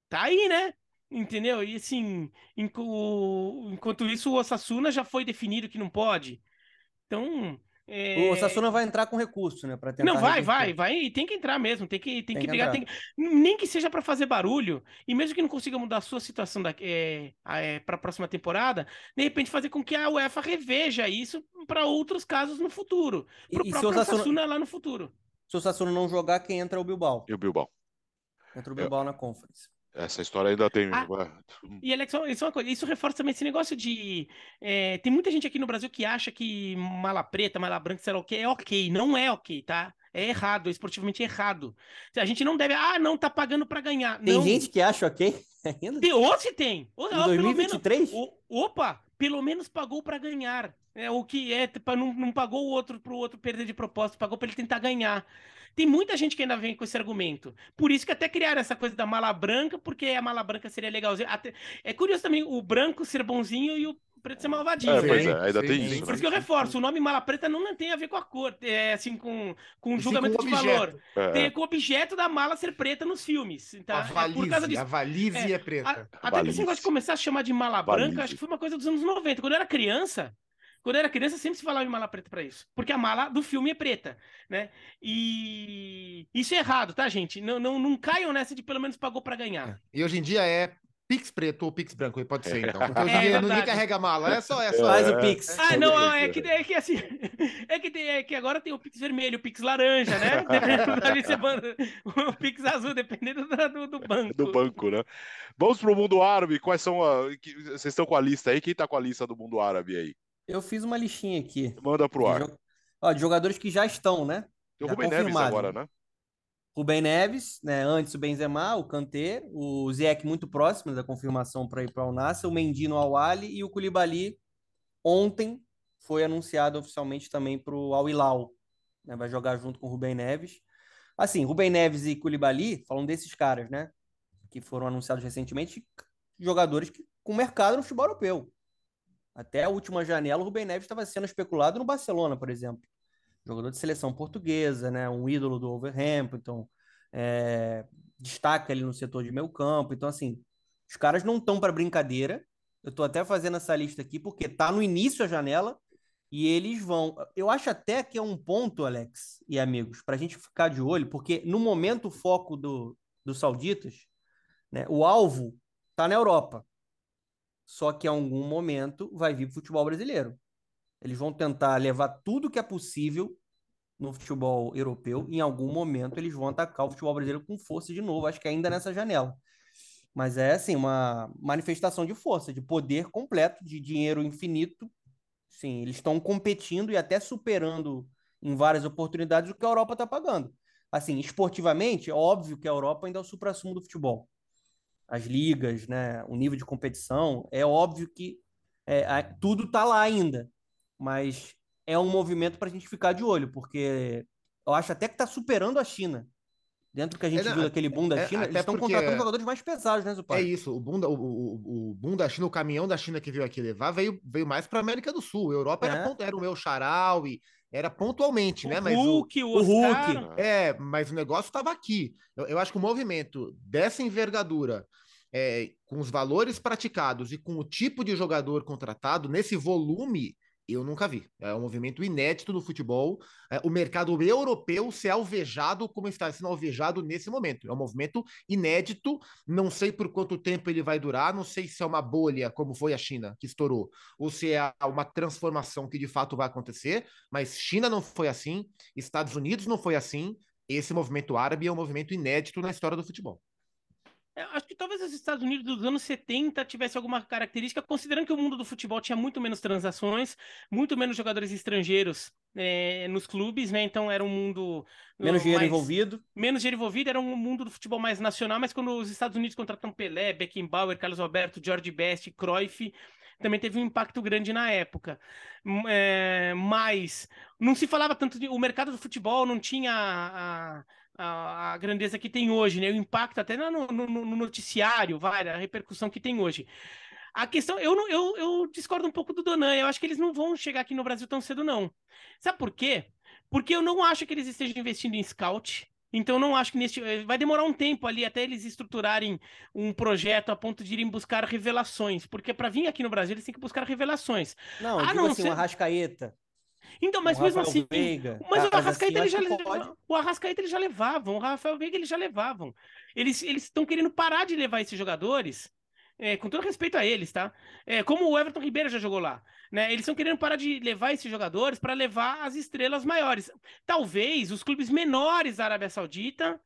tá aí, né? Entendeu? E assim, enquanto isso, o Osasuna já foi definido que não pode. Então. É... O Osasuna vai entrar com recurso, né? Para tentar. Não, vai, vai, vai. E tem que entrar mesmo. Tem que, tem, tem que, brigar. Tem... Nem que seja para fazer barulho. E mesmo que não consiga mudar a sua situação da, é, é, para a próxima temporada, de repente fazer com que a UEFA reveja isso para outros casos no futuro. Para o próprio Osasuna... Osasuna lá no futuro. Se o Osasuna não jogar, quem entra é o Bilbao. E o Bilbao. Entra o Bilbao na Conference. Essa história ainda tem. Ah, e Alex, isso, é uma coisa, isso reforça também esse negócio de. É, tem muita gente aqui no Brasil que acha que mala preta, mala branca, sei lá o que, é ok. Não é ok, tá? É errado, é esportivamente errado. A gente não deve. Ah, não, tá pagando para ganhar. Tem não. gente que acha ok ainda? Tem, ou se tem. Ou, em 2023? Menos, opa, pelo menos pagou para ganhar. É o que é, não, não pagou o outro pro outro perder de propósito, pagou para ele tentar ganhar. Tem muita gente que ainda vem com esse argumento. Por isso que até criaram essa coisa da mala branca, porque a mala branca seria legalzinha. Até... É curioso também o branco ser bonzinho e o preto ser malvadinho. É, pois é, ainda sim, tem sim, isso. Por isso que eu reforço, o nome mala preta não tem a ver com a cor, é assim, com, com julgamento com de valor. É. Tem com o objeto da mala ser preta nos filmes. Tá? A valise, é por causa disso. a valise é, é preta. A, até que esse negócio de começar a chamar de mala valise. branca, acho que foi uma coisa dos anos 90. Quando eu era criança, quando eu era criança, sempre se falava em mala preta para isso. Porque a mala do filme é preta, né? E isso é errado, tá, gente? Não, não, não caiam nessa de pelo menos pagou para ganhar. É. E hoje em dia é Pix preto ou Pix branco, pode ser, então. Porque hoje em dia é ninguém carrega mala, é só, é só. Faz o Pix. Ah, não, é que, é que assim. É que, tem, é que agora tem o Pix vermelho, o Pix laranja, né? o Pix azul, dependendo do, do, banco. Do banco, né? Vamos pro mundo árabe. Quais são a. Vocês estão com a lista aí? Quem tá com a lista do mundo árabe aí? Eu fiz uma listinha aqui. Manda pro ar. De, ó, de jogadores que já estão, né? Tem o Rubem Neves agora, né? Rubem Neves, né? Antes o Benzema, o Kanté, o Ziyech muito próximo da confirmação para ir para o Nasser, o Mendy no Al-Ali e o Koulibaly ontem foi anunciado oficialmente também para o Al Hilal, né? Vai jogar junto com o Rubem Neves. Assim, Rubem Neves e Koulibaly, falando desses caras, né? Que foram anunciados recentemente, jogadores que, com mercado no futebol europeu. Até a última janela, o Rubem Neves estava sendo especulado no Barcelona, por exemplo. Jogador de seleção portuguesa, né? um ídolo do Overhampton, é, destaca ali no setor de meio campo. Então, assim, os caras não estão para brincadeira. Eu estou até fazendo essa lista aqui porque tá no início a janela e eles vão. Eu acho até que é um ponto, Alex e amigos, para a gente ficar de olho, porque no momento o foco do, dos sauditas, né, o alvo está na Europa. Só que em algum momento vai vir o futebol brasileiro. Eles vão tentar levar tudo que é possível no futebol europeu. Em algum momento eles vão atacar o futebol brasileiro com força de novo, acho que ainda nessa janela. Mas é assim, uma manifestação de força, de poder completo, de dinheiro infinito. Sim, eles estão competindo e até superando em várias oportunidades o que a Europa está pagando. Assim, esportivamente, é óbvio que a Europa ainda é o supra-sumo do futebol as ligas, né, o nível de competição, é óbvio que é, tudo está lá ainda, mas é um movimento para a gente ficar de olho, porque eu acho até que está superando a China. Dentro do que a gente é, viu daquele boom da é, China, eles estão contratando jogadores mais pesados, né, Zupar? É isso, o boom, da, o, o, o boom da China, o caminhão da China que veio aqui levar, veio, veio mais para América do Sul. A Europa era, é. era o meu charal e era pontualmente, o né? Mas Hulk, o, o, o Hulk. É, mas o negócio estava aqui. Eu, eu, acho que o movimento dessa envergadura, é, com os valores praticados e com o tipo de jogador contratado, nesse volume, eu nunca vi. É um movimento inédito no futebol. É, o mercado europeu se alvejado como está sendo alvejado nesse momento. É um movimento inédito. Não sei por quanto tempo ele vai durar. Não sei se é uma bolha, como foi a China, que estourou, ou se é uma transformação que de fato vai acontecer. Mas China não foi assim, Estados Unidos não foi assim. Esse movimento árabe é um movimento inédito na história do futebol. Eu acho que talvez os Estados Unidos dos anos 70 tivesse alguma característica, considerando que o mundo do futebol tinha muito menos transações, muito menos jogadores estrangeiros é, nos clubes, né? Então era um mundo. Menos dinheiro mais... envolvido. Menos dinheiro envolvido, era um mundo do futebol mais nacional, mas quando os Estados Unidos contratam Pelé, Beckenbauer, Carlos Alberto, George Best, Cruyff, também teve um impacto grande na época. É, mas não se falava tanto de. O mercado do futebol não tinha a, a, a grandeza que tem hoje, né? O impacto até no, no, no noticiário, vai, a repercussão que tem hoje. A questão, eu, não, eu, eu discordo um pouco do Donan, eu acho que eles não vão chegar aqui no Brasil tão cedo, não. Sabe por quê? Porque eu não acho que eles estejam investindo em scout. Então, não acho que neste. Eh, vai demorar um tempo ali até eles estruturarem um projeto a ponto de irem buscar revelações. Porque para vir aqui no Brasil, eles têm que buscar revelações. Não, ah, não assim, ser... uma Rascaeta. Então, mas mesmo assim. Veiga. Mas o Arrascaeta, assim, ele já, pode... o Arrascaeta eles já levavam, o Rafael Veiga eles já levavam. Eles estão querendo parar de levar esses jogadores é, com todo respeito a eles, tá? É, como o Everton Ribeiro já jogou lá, né? Eles estão querendo parar de levar esses jogadores para levar as estrelas maiores. Talvez os clubes menores da Arábia Saudita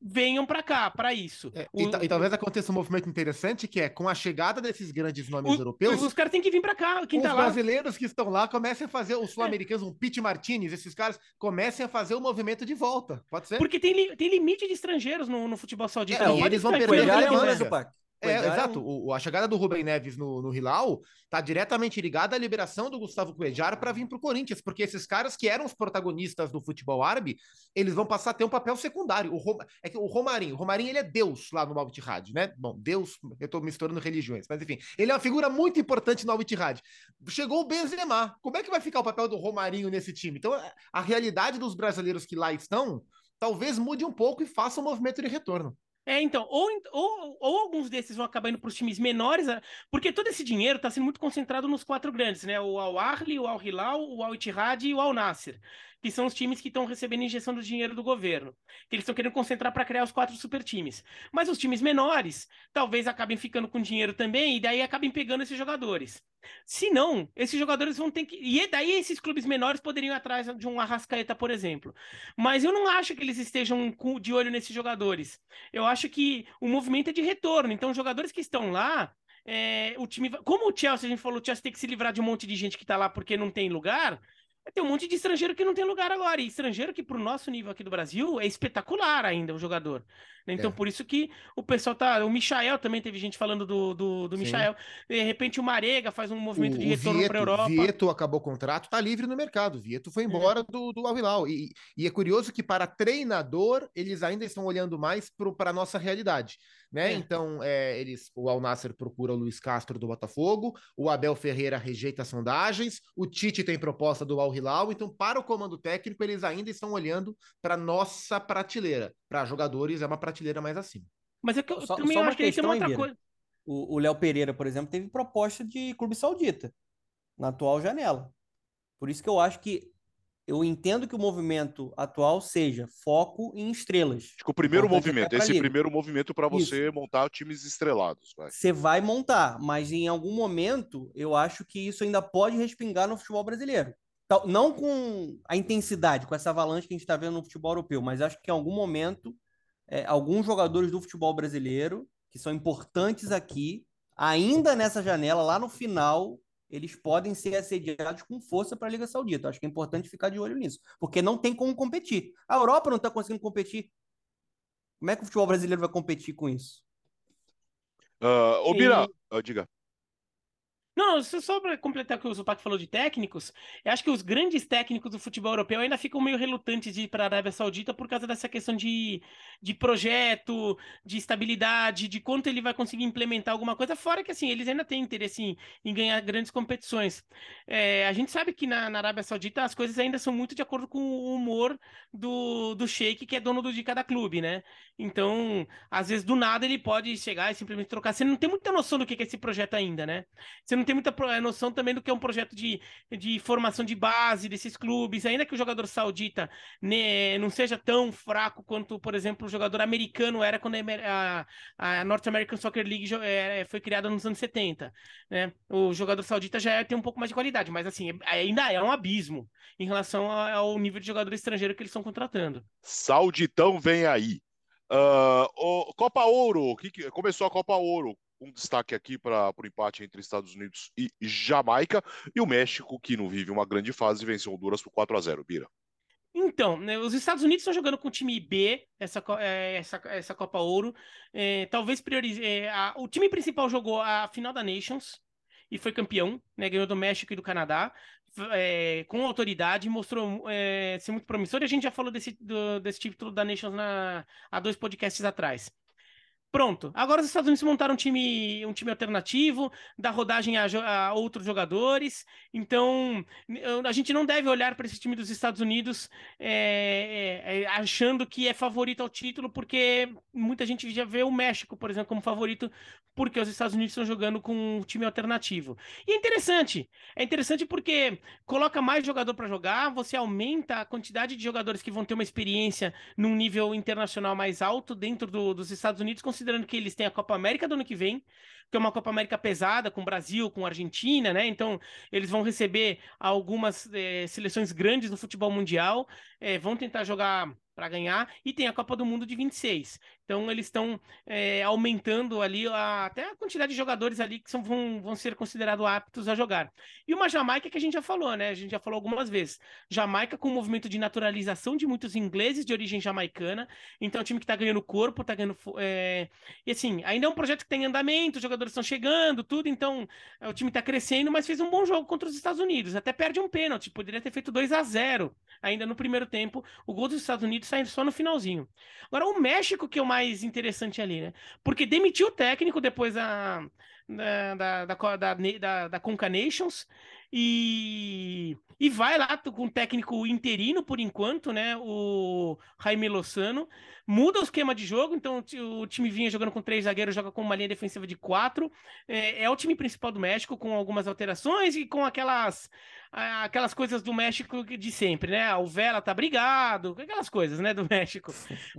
venham para cá, para isso. É, o, e, e, talvez aconteça um movimento interessante que é com a chegada desses grandes nomes o, europeus. Os, caras têm que vir para cá. Quem os tá brasileiros lá... que estão lá comecem a fazer, os sul-americanos, é. um Pete Martinez, esses caras comecem a fazer o movimento de volta. Pode ser? Porque tem, tem limite de estrangeiros no, no futebol saudita. É, eles vão perder a. É, é, exato. O, a chegada do Rubem Neves no, no Hilal tá diretamente ligada à liberação do Gustavo Cuejar para vir para o Corinthians, porque esses caras que eram os protagonistas do futebol árabe, eles vão passar a ter um papel secundário. O Rom... É que o Romarinho, o Romarinho ele é Deus lá no Al Ittihad, né? Bom, Deus, eu tô misturando religiões, mas enfim, ele é uma figura muito importante no Al Ittihad. Chegou o Benzema. Como é que vai ficar o papel do Romarinho nesse time? Então, a realidade dos brasileiros que lá estão, talvez mude um pouco e faça um movimento de retorno. É, então, ou, ou, ou alguns desses vão acabar indo para os times menores, porque todo esse dinheiro está sendo muito concentrado nos quatro grandes, né? O Al Ahly, o Al Hilal, o Al Ittihad e o Al Nasser que são os times que estão recebendo injeção do dinheiro do governo, que eles estão querendo concentrar para criar os quatro super times. Mas os times menores talvez acabem ficando com dinheiro também e daí acabem pegando esses jogadores. Se não, esses jogadores vão ter que. E daí esses clubes menores poderiam ir atrás de um Arrascaeta, por exemplo. Mas eu não acho que eles estejam de olho nesses jogadores. Eu acho que o movimento é de retorno. Então, os jogadores que estão lá. É, o time, como o Chelsea, a gente falou, o Chelsea tem que se livrar de um monte de gente que está lá porque não tem lugar. Tem um monte de estrangeiro que não tem lugar agora. E estrangeiro que, pro nosso nível aqui do Brasil, é espetacular ainda o jogador. Né? Então, é. por isso que o pessoal tá. O Michael também teve gente falando do, do, do Michael. De repente, o Marega faz um movimento o, de retorno para Europa. Vieto acabou o contrato, tá livre no mercado. Vieto foi embora é. do, do Al Hilal. E, e é curioso que, para treinador, eles ainda estão olhando mais para a nossa realidade né? É. Então, é, eles, o Al Nasser procura o Luiz Castro do Botafogo, o Abel Ferreira rejeita sondagens, o Tite tem proposta do Al Hilal, então para o comando técnico eles ainda estão olhando para nossa prateleira. Para jogadores é uma prateleira mais acima. Mas é que eu só, também só acho que tem uma outra coisa. O Léo Pereira, por exemplo, teve proposta de clube saudita na atual janela. Por isso que eu acho que eu entendo que o movimento atual seja foco em estrelas. Acho que o primeiro movimento, esse liga. primeiro movimento para você Isso. montar times estrelados. Você vai montar, mas em algum momento eu acho que isso ainda pode respingar no futebol brasileiro. Não com a intensidade, com essa avalanche que a gente está vendo no futebol europeu, mas acho que em algum momento é, alguns jogadores do futebol brasileiro, que são importantes aqui, ainda nessa janela, lá no final, eles podem ser assediados com força para a Liga Saudita. Acho que é importante ficar de olho nisso, porque não tem como competir. A Europa não está conseguindo competir. Como é que o futebol brasileiro vai competir com isso? Uh, ô, Bira, e... uh, diga. Não, só para completar o que o Zupac falou de técnicos, eu acho que os grandes técnicos do futebol europeu ainda ficam meio relutantes de ir para a Arábia Saudita por causa dessa questão de, de projeto, de estabilidade, de quanto ele vai conseguir implementar alguma coisa, fora que assim, eles ainda têm interesse em, em ganhar grandes competições. É, a gente sabe que na, na, Arábia Saudita as coisas ainda são muito de acordo com o humor do, do sheik, que é dono do, de cada clube, né? Então, às vezes, do nada, ele pode chegar e simplesmente trocar. Você não tem muita noção do que é esse projeto ainda, né? Você não tem muita é, noção também do que é um projeto de, de formação de base desses clubes, ainda que o jogador saudita né, não seja tão fraco quanto, por exemplo, o jogador americano era quando a, a North American Soccer League é, foi criada nos anos 70. Né? O jogador saudita já tem um pouco mais de qualidade, mas assim, ainda é um abismo em relação ao nível de jogador estrangeiro que eles estão contratando. Sauditão vem aí. Uh, o Copa Ouro, que que, começou a Copa Ouro. Um destaque aqui para o empate entre Estados Unidos e Jamaica. E o México, que não vive uma grande fase, venceu Honduras por 4 a 0 Bira. Então, né, os Estados Unidos estão jogando com o time B essa, é, essa, essa Copa Ouro. É, talvez priorize. É, a, o time principal jogou a final da Nations e foi campeão, né, ganhou do México e do Canadá. É, com autoridade, mostrou é, ser muito promissor. E a gente já falou desse, do, desse título da Nations na, há dois podcasts atrás. Pronto. Agora os Estados Unidos montaram um time, um time alternativo, dá rodagem a, a outros jogadores. Então, a gente não deve olhar para esse time dos Estados Unidos é, é, é, achando que é favorito ao título, porque muita gente já vê o México, por exemplo, como favorito, porque os Estados Unidos estão jogando com um time alternativo. E é interessante. É interessante porque coloca mais jogador para jogar, você aumenta a quantidade de jogadores que vão ter uma experiência num nível internacional mais alto dentro do, dos Estados Unidos, considerando que eles têm a Copa América do ano que vem, que é uma Copa América pesada, com Brasil, com Argentina, né? Então, eles vão receber algumas é, seleções grandes no futebol mundial, é, vão tentar jogar para ganhar, e tem a Copa do Mundo de 26. Então eles estão é, aumentando ali a, até a quantidade de jogadores ali que são, vão, vão ser considerados aptos a jogar. E uma Jamaica que a gente já falou, né? A gente já falou algumas vezes. Jamaica com um movimento de naturalização de muitos ingleses de origem jamaicana. Então é um time que está ganhando corpo, está ganhando. É... E assim, ainda é um projeto que tem andamento, os jogadores estão chegando, tudo. Então é, o time está crescendo, mas fez um bom jogo contra os Estados Unidos. Até perde um pênalti, poderia ter feito 2 a 0 ainda no primeiro tempo. O gol dos Estados Unidos sai só no finalzinho. Agora, o México, que é o mais interessante ali, né? Porque demitiu o técnico depois da, da, da, da, da, da Conca Nations e, e vai lá com um técnico interino por enquanto, né? O Jaime Lozano. Muda o esquema de jogo, então o time vinha jogando com três zagueiros, joga com uma linha defensiva de quatro. É, é o time principal do México, com algumas alterações e com aquelas, aquelas coisas do México de sempre, né? O Vela tá brigado, aquelas coisas, né, do México.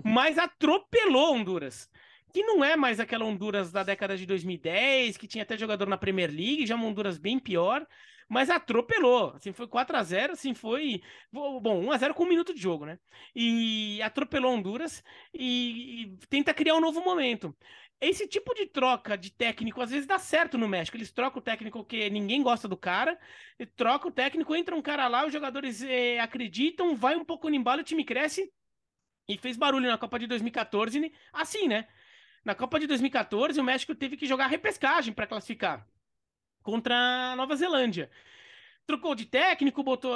Mas atropelou Honduras que não é mais aquela Honduras da década de 2010, que tinha até jogador na Premier League, já uma Honduras bem pior mas atropelou. Assim, foi 4 a 0 assim, foi. Bom, 1 a 0 com um minuto de jogo, né? E atropelou Honduras e, e tenta criar um novo momento. Esse tipo de troca de técnico às vezes dá certo no México. Eles trocam o técnico que ninguém gosta do cara, troca o técnico, entra um cara lá, os jogadores é, acreditam, vai um pouco no embalo, o time cresce e fez barulho na Copa de 2014, assim, né? Na Copa de 2014, o México teve que jogar repescagem para classificar contra a Nova Zelândia. Trocou de técnico, botou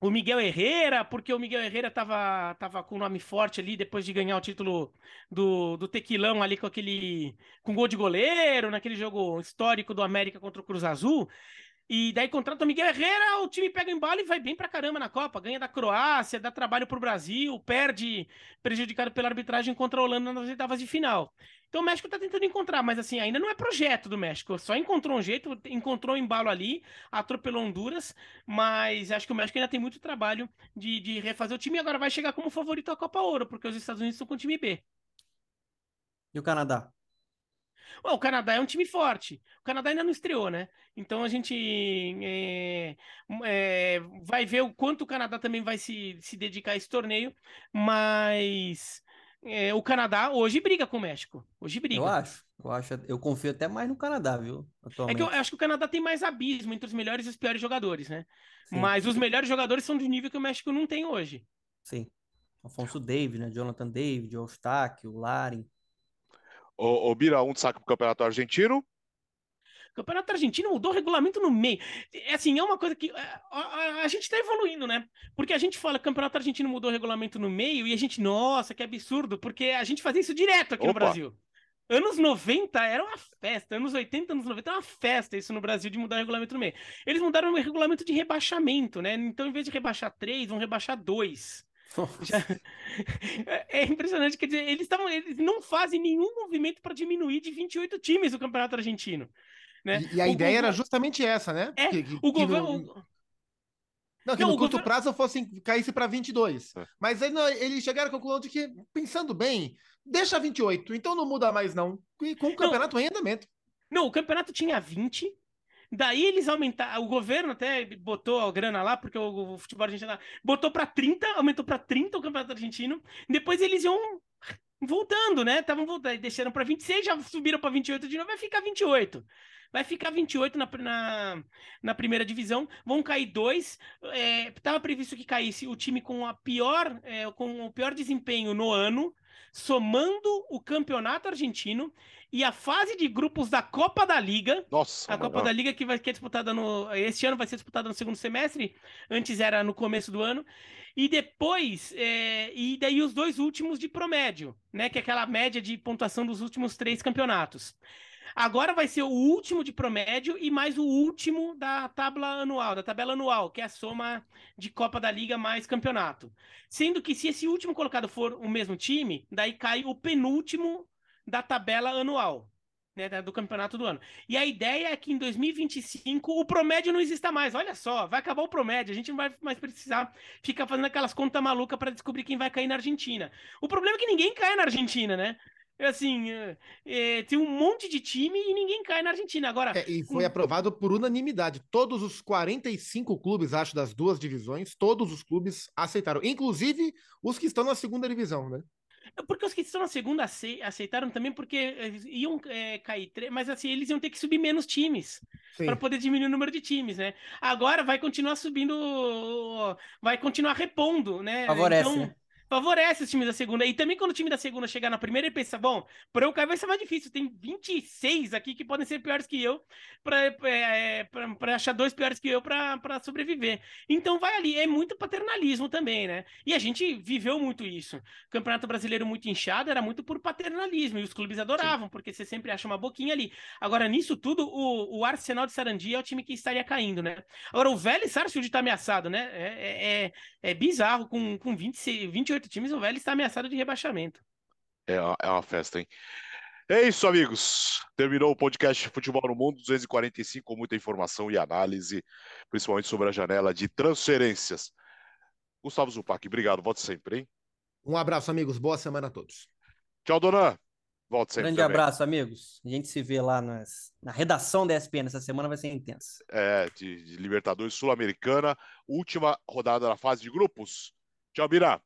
o Miguel Herrera, porque o Miguel Herrera tava, tava com o nome forte ali depois de ganhar o título do, do Tequilão ali com aquele com gol de goleiro, naquele jogo histórico do América contra o Cruz Azul. E daí contrata o Miguel Herrera, o time pega em embalo e vai bem pra caramba na Copa. Ganha da Croácia, dá trabalho pro Brasil, perde prejudicado pela arbitragem contra a Holanda nas oitavas de final. Então o México tá tentando encontrar, mas assim, ainda não é projeto do México. Só encontrou um jeito, encontrou um embalo ali, atropelou Honduras, mas acho que o México ainda tem muito trabalho de, de refazer o time e agora vai chegar como favorito à Copa Ouro, porque os Estados Unidos estão com o time B. E o Canadá? Bom, o Canadá é um time forte. O Canadá ainda não estreou, né? Então a gente é, é, vai ver o quanto o Canadá também vai se, se dedicar a esse torneio, mas é, o Canadá hoje briga com o México. Hoje briga. Eu acho. Eu acho, eu confio até mais no Canadá, viu? Atualmente. É que eu acho que o Canadá tem mais abismo entre os melhores e os piores jogadores, né? Sim. Mas os melhores jogadores são de nível que o México não tem hoje. Sim. Afonso David, né? Jonathan David, o Eustáquio, o Larin. Ô, ô Bira, um destaque pro Campeonato Argentino. Campeonato Argentino mudou o regulamento no meio. É assim, é uma coisa que a, a, a gente está evoluindo, né? Porque a gente fala Campeonato Argentino mudou o regulamento no meio e a gente, nossa, que absurdo, porque a gente fazia isso direto aqui Opa. no Brasil. Anos 90 era uma festa, anos 80, anos 90 era uma festa isso no Brasil de mudar o regulamento no meio. Eles mudaram o regulamento de rebaixamento, né? Então, em vez de rebaixar três, vão rebaixar dois. Já... É impressionante, quer dizer, eles, tavam, eles não fazem nenhum movimento para diminuir de 28 times o Campeonato Argentino. Né? E, e a o ideia era justamente essa, né? É, que, que, o governo. No... Não, que não, no curto governo... prazo fosse, caísse para 22. É. Mas aí não, eles chegaram à conclusão de que, pensando bem, deixa 28, então não muda mais, não. E com o campeonato não, em andamento. Não, o campeonato tinha 20. Daí eles aumentaram, o governo até botou a grana lá, porque o, o futebol argentino botou para 30, aumentou para 30 o campeonato argentino. Depois eles iam voltando, né? Estavam voltando, deixaram para 26, já subiram para 28 de novo, vai ficar 28. Vai ficar 28 na, na, na primeira divisão, vão cair dois. Estava é, previsto que caísse o time com a pior, é, com o pior desempenho no ano, somando o campeonato argentino e a fase de grupos da Copa da Liga. Nossa. A Copa da Liga que vai ser disputada no. Este ano vai ser disputada no segundo semestre. Antes era no começo do ano. E depois, é, e daí os dois últimos de promédio, né? Que é aquela média de pontuação dos últimos três campeonatos. Agora vai ser o último de promédio e mais o último da tabela anual, da tabela anual, que é a soma de Copa da Liga mais campeonato. Sendo que se esse último colocado for o mesmo time, daí cai o penúltimo da tabela anual. Né, do campeonato do ano. E a ideia é que em 2025 o promédio não exista mais. Olha só, vai acabar o promédio. A gente não vai mais precisar ficar fazendo aquelas contas malucas para descobrir quem vai cair na Argentina. O problema é que ninguém cai na Argentina, né? É assim, é, é, tem um monte de time e ninguém cai na Argentina. Agora. É, e foi aprovado por unanimidade. Todos os 45 clubes, acho, das duas divisões, todos os clubes aceitaram. Inclusive os que estão na segunda divisão, né? É porque os que estão na segunda aceitaram também porque iam é, cair, mas assim, eles iam ter que subir menos times para poder diminuir o número de times, né? Agora vai continuar subindo, vai continuar repondo, né? Favorece. Então, né? Favorece os times da segunda. E também quando o time da segunda chegar na primeira, ele pensa: bom, para eu cair vai ser mais difícil. Tem 26 aqui que podem ser piores que eu, para é, achar dois piores que eu para sobreviver. Então vai ali. É muito paternalismo também, né? E a gente viveu muito isso. O Campeonato Brasileiro muito inchado era muito por paternalismo. E os clubes adoravam, Sim. porque você sempre acha uma boquinha ali. Agora, nisso tudo, o, o Arsenal de Sarandi é o time que estaria caindo, né? Agora, o Vélez Sarsfield está ameaçado, né? É, é, é, é bizarro, com, com 26, 28 oito times, o Vélez está ameaçado de rebaixamento. É uma, é uma festa, hein? É isso, amigos. Terminou o podcast Futebol no Mundo 245 com muita informação e análise, principalmente sobre a janela de transferências. Gustavo Zupac, obrigado. Volte sempre, hein? Um abraço, amigos. Boa semana a todos. Tchau, Dona. Volte sempre. Grande também. abraço, amigos. A gente se vê lá nas, na redação da ESPN. Essa semana vai ser intensa. É, de, de Libertadores Sul-Americana, última rodada da fase de grupos. Tchau, Bira.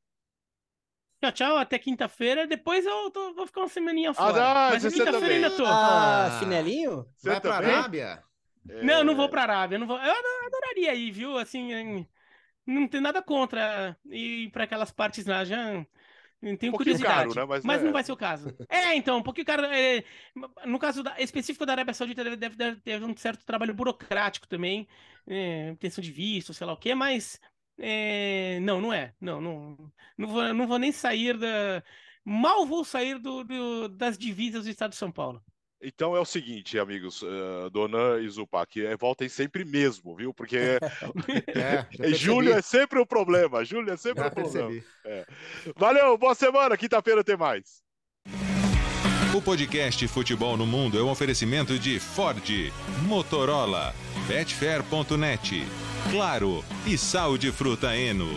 Tchau, tchau, até quinta-feira. Depois eu tô, vou ficar uma semaninha ah, fora. Ah, Mas quinta-feira ainda tô. Ah, chinelinho? Você Vai pra Arábia? É... Não, não vou pra Arábia. Não vou... Eu adoraria ir, viu? Assim, não tem nada contra ir para aquelas partes lá. Já tenho um curiosidade. Caro, né? Mas, mas é... não vai ser o caso. É, então, um pouquinho caro. É... No caso da... específico da Arábia Saudita, deve, deve, ter um certo trabalho burocrático também. É, intenção de visto, sei lá o quê, mas é... Não, não é. Não, não, não, vou, não vou nem sair da. Mal vou sair do, do, das divisas do estado de São Paulo. Então é o seguinte, amigos, uh, Dona e Zupac, é, voltem sempre mesmo, viu? Porque é, é, julho é sempre o um problema. Julho é sempre o um problema. É. Valeu, boa semana. Quinta-feira tem mais. O podcast Futebol no Mundo é um oferecimento de Ford, Motorola, Betfair.net. Claro e sal de fruta Eno.